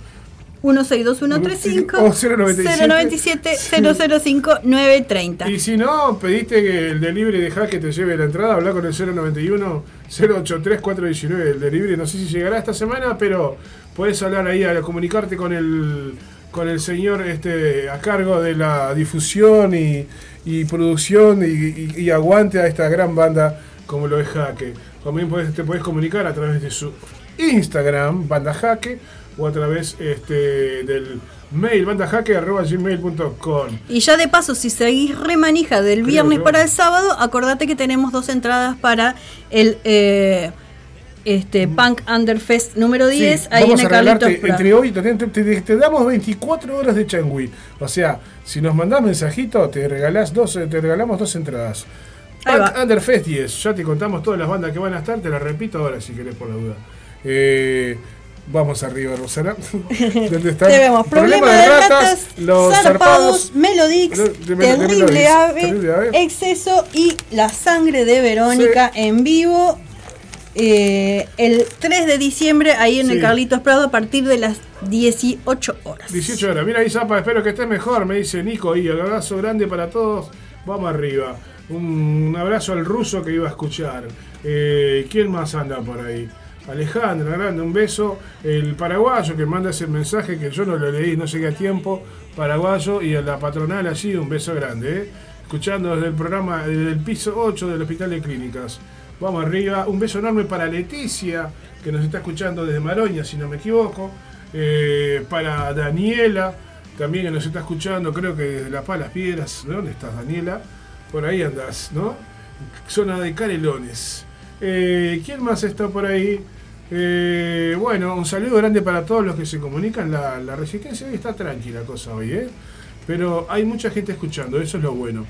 162135
O 097
097 005 930.
Y si no, pediste que el delivery de Jaque te lleve la entrada, habla con el 091 083 419 el delivery. No sé si llegará esta semana, pero puedes hablar ahí, a comunicarte con el con el señor este a cargo de la difusión y, y producción y, y- y aguante a esta gran banda como lo es Jaque. También puedes, te puedes comunicar a través de su Instagram, Banda Jaque, o a través este, del mail bandajaque.gmail.com.
Y ya de paso, si seguís remanija del viernes para el sábado, acordate que tenemos dos entradas para el eh, este Punk Underfest número 10,
Sí,
ahí en
vamos
el
a regalarte
Carlitos
entre hoy te, te- te- te damos 24 horas de changui. O sea, si nos mandás mensajito, te regalás dos, te regalamos dos entradas.
Va.
Underfest 10, ya te contamos todas las bandas que van a estar, te las repito ahora si querés por la duda. Eh, vamos arriba, Rosana. ¿Dónde están?
Tenemos problema de ratas,
los
zarpados, Melodix,
de- de- de
terrible, ave,
terrible ave.
exceso y la sangre de Verónica en vivo. eh, el 3 de diciembre ahí en el. Carlitos Prado a partir de las 18 horas.
18 horas. Mira ahí, Zapa, espero que estés mejor, me dice Nico. Y un abrazo grande para todos. Vamos arriba. Un abrazo al ruso que iba a escuchar. Eh, ¿Quién más anda por ahí? Alejandra, grande, un beso. El paraguayo que manda ese mensaje que yo no lo leí, no llegué a tiempo. Paraguayo y a la patronal allí, un beso grande. ¿eh? Escuchando desde el programa, desde el piso 8 del Hospital de Clínicas. Vamos arriba. Un beso enorme para Leticia, que nos está escuchando desde Maroña, si no me equivoco. Eh, para Daniela, también que nos está escuchando, creo que desde La Palas Piedras. ¿De dónde estás, Daniela? Por ahí andas, ¿no? Zona de Canelones. Eh, ¿Quién más está por ahí? Eh, bueno, un saludo grande para todos los que se comunican. La, la resistencia hoy está tranquila cosa hoy, ¿eh? Pero hay mucha gente escuchando, eso es lo bueno.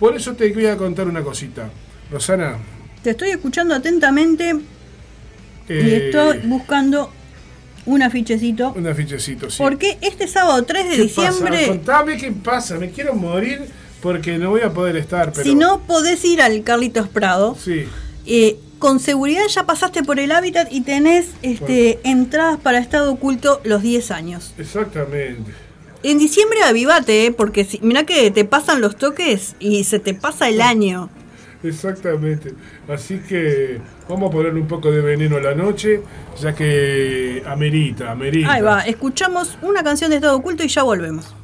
Por eso te voy a contar una cosita. Rosana,
Te estoy escuchando atentamente y
eh,
estoy buscando un afichecito.
un afichecito, sí.
Porque este sábado 3 de
¿Qué
diciembre,
pasa? Contame qué pasa, me quiero morir porque no voy a poder estar, pero...
si no podés ir al Carlitos Prado,
Sí,
eh, con seguridad ya pasaste por el hábitat y tenés este, entradas para estado oculto los 10 años.
exactamente.
En diciembre avivate, eh, porque si, mirá que te pasan los toques y se te pasa el año.
Exactamente. Así que vamos a ponerle un poco de veneno a la noche, ya que amerita, amerita.
Ahí va, escuchamos una canción de estado oculto y ya volvemos.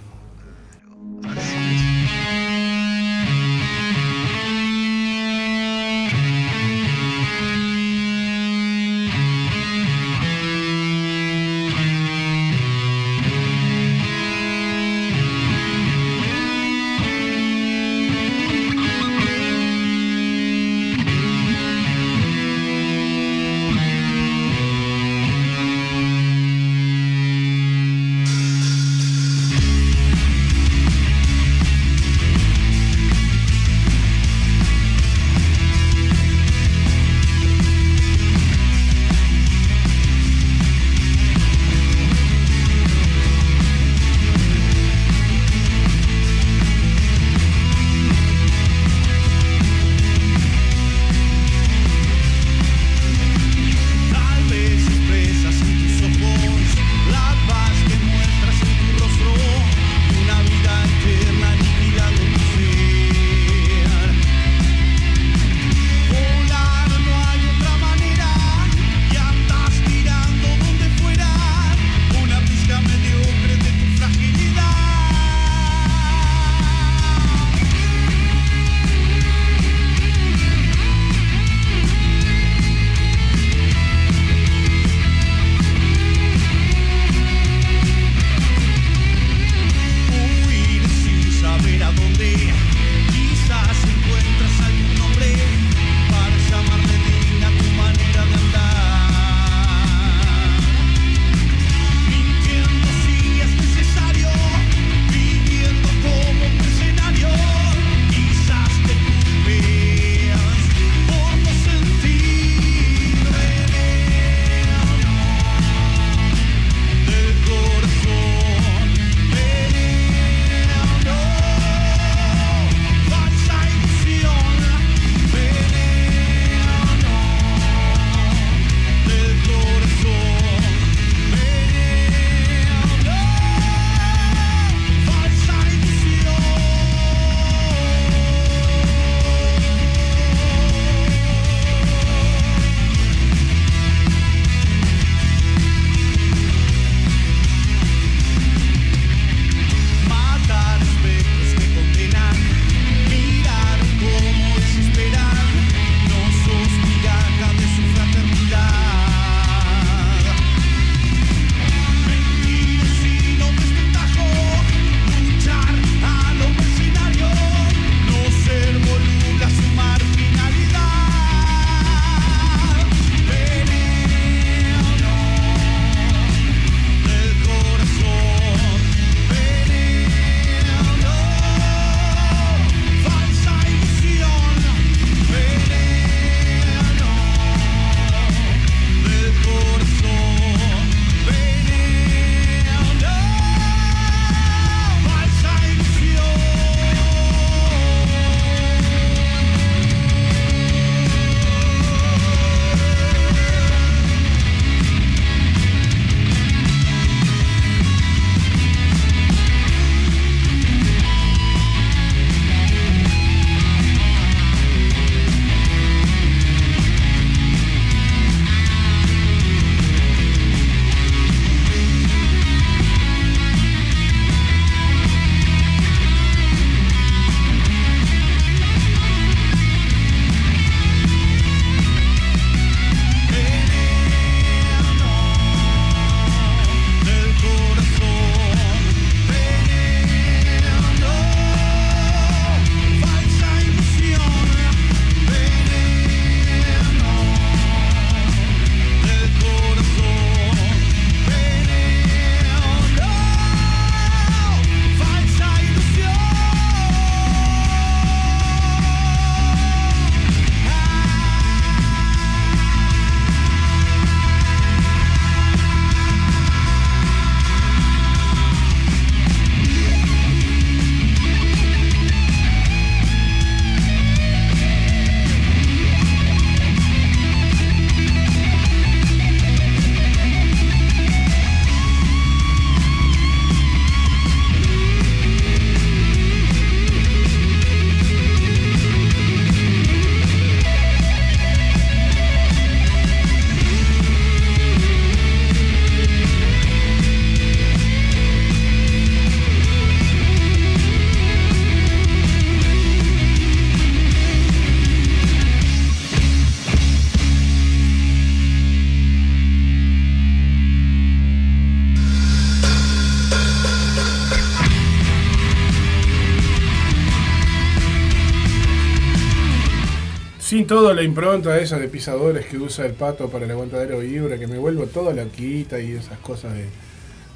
Toda la impronta esa de pisadores que usa el pato para el aguantadero vibra, que me vuelvo toda loquita y esas cosas de.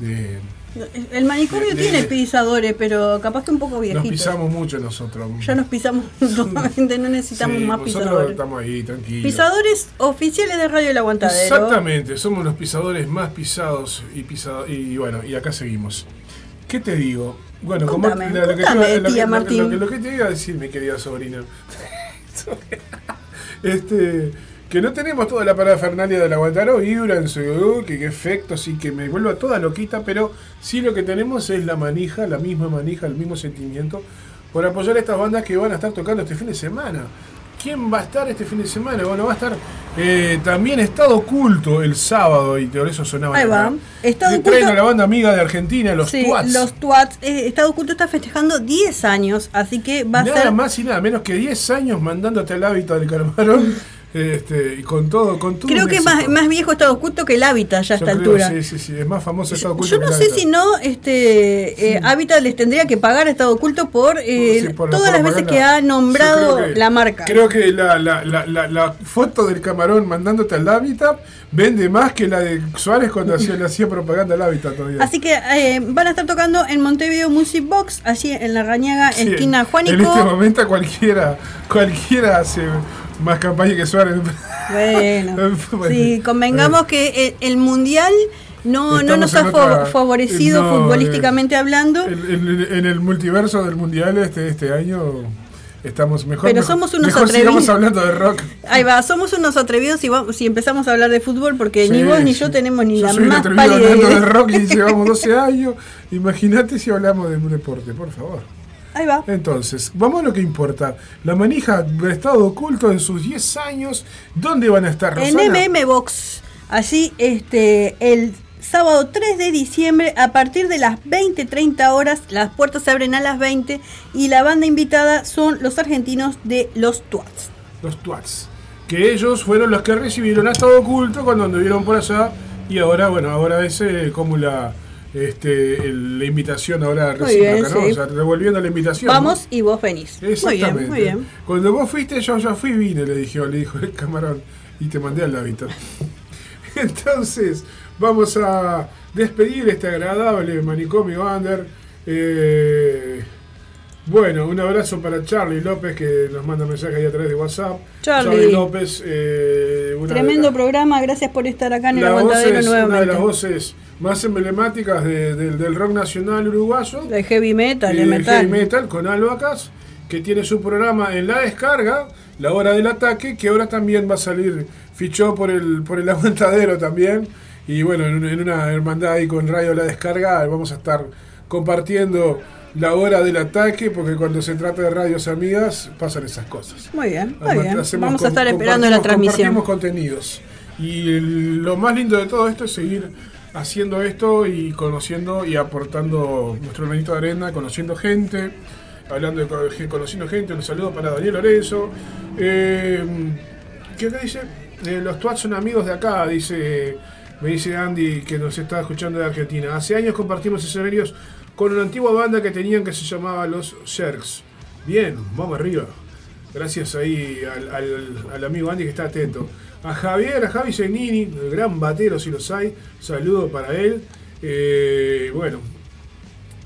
de-
El manicomio
De- de-
tiene pisadores, pero capaz que un poco
nos
viejitos.
pisamos mucho nosotros.
Ya nos pisamos totalmente, no necesitamos
Sí,
más
nosotros
pisadores.
estamos ahí, tranquilos.
Pisadores oficiales de Radio El Aguantadero.
Exactamente, somos los pisadores más pisados y pisado, y bueno, y acá seguimos. ¿Qué te digo? Bueno,
Contame,
como te
contame,
que-
tía
lo
Martín.
Lo que te iba a decir, mi querida sobrina. este, que no tenemos toda la parafernalia del aguantadero vibra en su que, que efecto, sí que me vuelvo toda loquita, pero sí lo que tenemos es la manija, la misma manija, el mismo sentimiento por apoyar a estas bandas que van a estar tocando este fin de semana. ¿Quién va a estar este fin de semana? Bueno, va a estar eh, también Estado Oculto el sábado y por eso sonaba.
Ahí va. Estado
Traen
Oculto-
a la banda amiga de Argentina, los
Sí,
Twats.
los Twats. Eh, Estado Oculto está festejando 10 años, así que va a
nada
ser.
más y nada menos que 10 años mandándote al hábito del camarón este, y con todo, con todo
Creo que es más, más viejo Estado Oculto que el Hábitat ya a esta
creo,
altura.
Sí, sí, sí, es más famoso Estado Oculto
Yo no sé si no, este, eh, Hábitat les tendría que pagar a Estado Oculto por, eh,
Sí, por la
todas las veces que ha nombrado
que-
la marca.
Creo que la, la, la, foto del camarón mandándote al hábitat vende más que la de Suárez cuando hacía, le hacía propaganda al hábitat todavía.
Así que eh, van a estar tocando en Montevideo Music Box, allí en la Rañaga,
Sí,
esquina
En
Juanico.
este momento cualquiera, cualquiera hace más campaña que Suárez.
Bueno, sí, convengamos que el, el mundial no, no nos ha
otra-
favorecido
no,
futbolísticamente hablando.
En, en- en el multiverso del mundial este, este año estamos mejor.
Pero
mejor-
somos unos
mejor
atrevidos.
hablando de rock.
Ahí va, somos unos atrevidos si, vamos, si empezamos a hablar de fútbol, porque
Sí,
ni vos ni
sí.
yo tenemos ni
Yo
la
soy
más
atrevido
pálida
hablando de rock y llevamos 12 años. Imagínate si hablamos de un deporte, por favor.
Ahí va.
Entonces, vamos a lo que importa. La manija de estado oculto en sus 10 años. ¿Dónde van a estar,
En
Rosana?
MM Box, allí este, el sábado 3 de diciembre, a partir de las 20-30 horas, las puertas se abren a las 20 y la banda invitada son los argentinos de Los Tuats.
Los Twats. Que ellos fueron los que recibieron a estado oculto cuando anduvieron por allá. Y ahora, bueno, ahora es eh, como la, este, el- la invitación ahora
Muy bien,
recíproca, ¿no?
sí.
O sea, devolviendo la invitación. ¿no?
Vamos y vos venís. Muy
Exactamente.
bien, muy bien.
Cuando vos fuiste, yo ya fui y vine, le dije, le dijo el camarón, y te mandé al hábito. Entonces, vamos a despedir este agradable manicomio under. Eh, bueno, un abrazo para Charlie López que nos manda mensaje ahí a través de WhatsApp.
Charlie.
López, eh, una
Tremendo programa, gracias por estar acá en el aguantadero
es una de las voces más emblemáticas de- del- del rock nacional uruguayo.
De heavy metal, de
Eh,
metal.
Heavy Metal con Albacas, que tiene su programa en la descarga, La Hora del Ataque, que ahora también va a salir, fichó por el, por el aguantadero también. Y bueno, en, una- en una hermandad ahí con Radio La Descarga vamos a estar compartiendo la hora del ataque, porque cuando se trata de radios amigas pasan esas cosas.
Muy bien, muy
Además,
bien. Vamos a estar esperando la transmisión.
Compartimos contenidos. Y lo más lindo de todo esto es seguir haciendo esto y conociendo y aportando nuestro granito de arena, conociendo gente, hablando de conociendo gente. Un saludo para Daniel Lorenzo. Eh, ¿Qué acá dice? Eh, los Twats son amigos de acá, dice, me dice Andy que nos está escuchando de Argentina. Hace años compartimos escenarios con una antigua banda que tenían que se llamaba Los Sherks. Bien, vamos arriba. Gracias ahí al, al- amigo Andy que está atento. A Javier, a Javi Zenini, el gran batero si los hay. Saludo para él. Eh, bueno,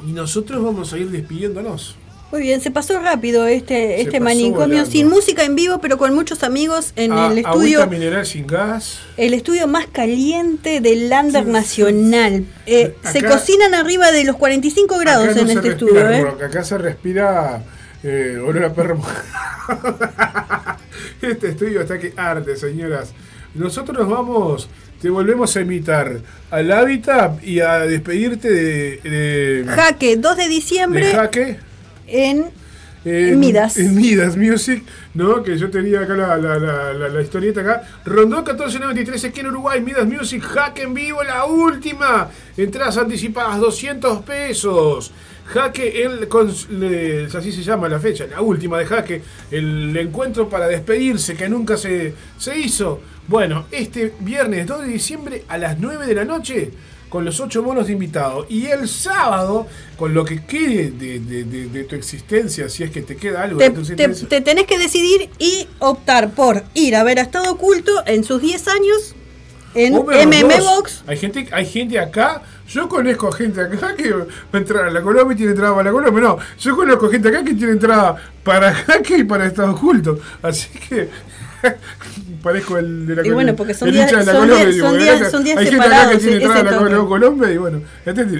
y nosotros vamos a ir despidiéndonos.
Muy bien, se pasó rápido este, este manicomio sin música en vivo, pero con muchos amigos en
A-
el estudio.
Ah, Agüita mineral sin gas.
El estudio más caliente del Lander Nacional. Eh, se cocinan arriba de los 45 grados
Acá no
en este
respira
estudio. ¿eh?
rock, acá se respira eh, olor a perro. Este estudio está que arde, señoras. Nosotros nos vamos, te volvemos a invitar al hábitat y a despedirte de, de,
Jaque, 2 de diciembre
de Jaque.
En
En,
Midas.
En Midas Music, ¿no? Que yo tenía acá la, la, la, la- la historieta acá. Rondó 1493 aquí en Uruguay, Midas Music, Jaque en vivo, la última. Entradas anticipadas, 200 pesos. Jaque, el, así se llama la fecha, la última de Jaque, el encuentro para despedirse que nunca se, se hizo. Bueno, este viernes 2 de diciembre a las 9 de la noche con los ocho monos de invitados. Y el sábado, con lo que quede de, de- de- de tu existencia, si es que te queda algo
Te,
de tu
te-
existencia.
te tenés que decidir y optar por ir a ver a Estado Oculto en sus 10 años en MM. Box.
Hay gente, hay gente acá, yo conozco gente acá que va a entrar a la Colombia y tiene entrada para la Colombia. No, yo conozco gente acá que tiene entrada para Jaque y para Estado Oculto. Así que parezco el de la
Y bueno, porque son días- son
Colombia,
días-
digo,
son días- son días
Hay gente acá que
separados,
tiene entrada a la Colombia y bueno,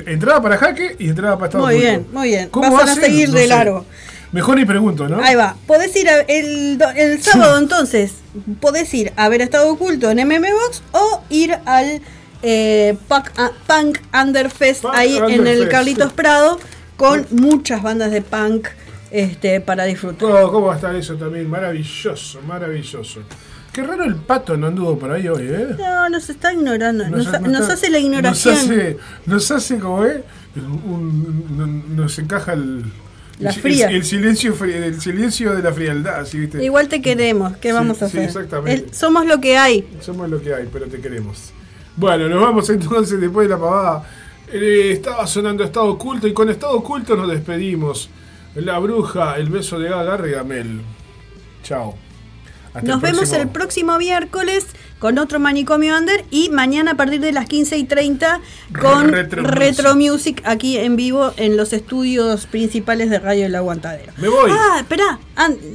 entrada para Jaque y entrada para Estado
Muy
Oculto.
bien, muy bien.
¿Cómo
Vas a seguir
No
de
sé.
largo.
Mejor ni pregunto, ¿no?
Ahí va. Podés ir a- el, el sábado entonces, podés ir a ver Estado Oculto en MM Box o ir al eh, Punk, Punk Underfest ahí en el
Underfest,
Carlitos
sí.
Prado con muchas bandas de punk este, para disfrutar.
Oh, ¿Cómo va a estar eso también? Maravilloso, maravilloso. Qué raro el pato no anduvo por ahí hoy, ¿eh?
No, nos está ignorando. Nos,
Nos-
nos
nos-
hace la ignoración.
Nos hace, nos hace como, ¿eh? Un- un- nos encaja el.
La
el-
fría.
El, silencio, fri- el silencio de la frialdad, ¿sí, ¿viste?
Igual te queremos. ¿Qué
Sí,
vamos a
sí,
hacer?
exactamente.
El- somos lo que hay.
Somos lo que hay, pero te queremos. Bueno, nos vamos entonces después de la pavada. Eh, estaba sonando Estado Oculto y con Estado Oculto nos despedimos. La bruja, el beso de Gaga, Regamel. Chao. Hasta
Nos
el
vemos
próximo-
el próximo miércoles con otro Manicomio Under y mañana a partir de las 15 y 30 con
Retro
Retro, Music aquí en vivo en los estudios principales de Radio El Aguantadero.
Me voy.
Ah, espera,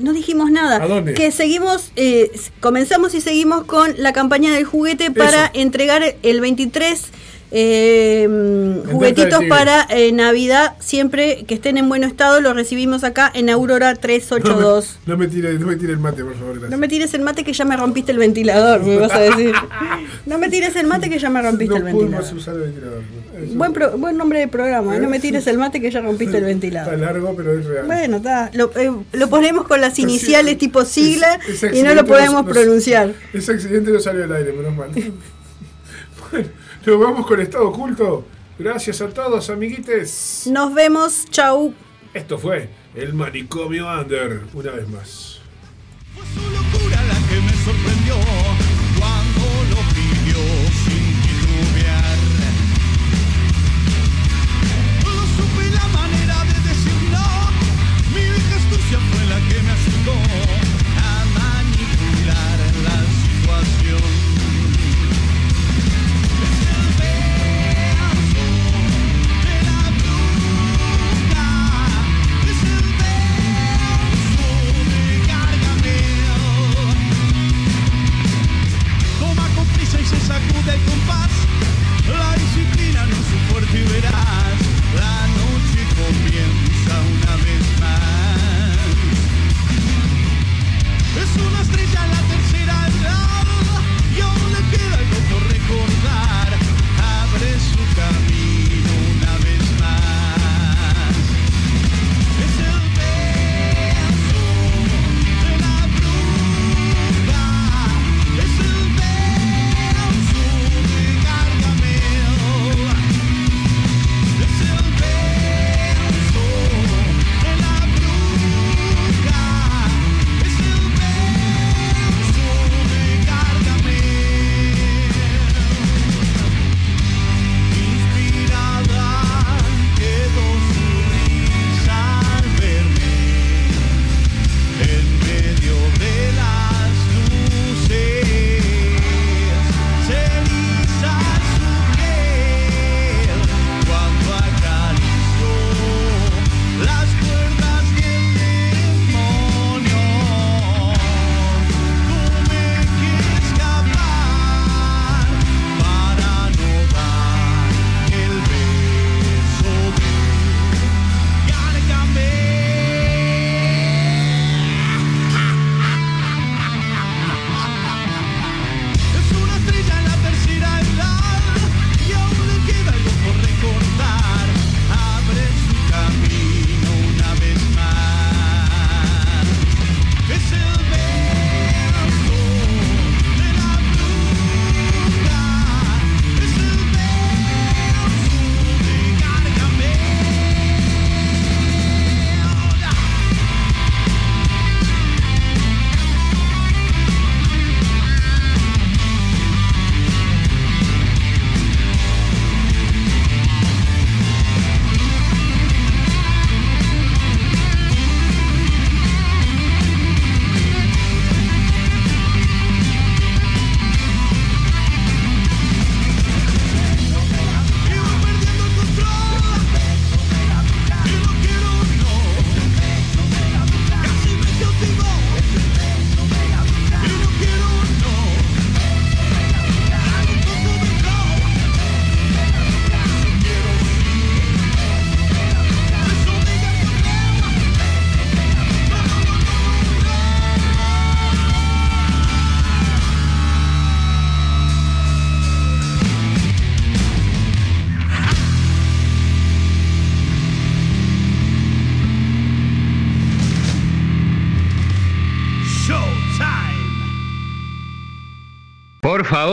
no dijimos nada.
¿A dónde?
Que seguimos, eh, comenzamos y seguimos con la campaña del juguete para entregar el 23 eh, mm, juguetitos para eh, Navidad. Siempre que estén en buen estado, los recibimos acá en Aurora 382.
No me, no me tire, no me tire el mate, por favor. gracias.
No me tires el mate que ya me rompiste el ventilador, me vas a decir. No me tires el mate que ya me rompiste el
No
ventilador.
más usar el ventilador. Eso
Buen, pro- buen nombre de programa, ¿eh? no me tires el mate que ya rompiste el
Está
ventilador.
largo, pero es real.
Bueno, está. Lo, eh, lo ponemos con las iniciales tipo sigla y no lo podemos pronunciar.
Ese accidente no salió al aire, menos mal. bueno, nos vamos con Estado Oculto. Gracias a todos, amiguites.
Nos vemos, chau.
Esto fue el Manicomio Under, una vez más.
locura la que me sorprendió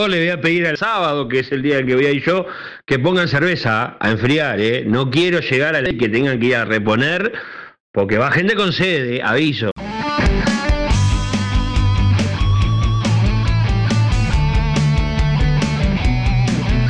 le voy a pedir al sábado, que es el día que voy a ir yo, que pongan cerveza a enfriar, ¿eh? No quiero llegar a que tengan que ir a reponer, porque va gente con sede, aviso.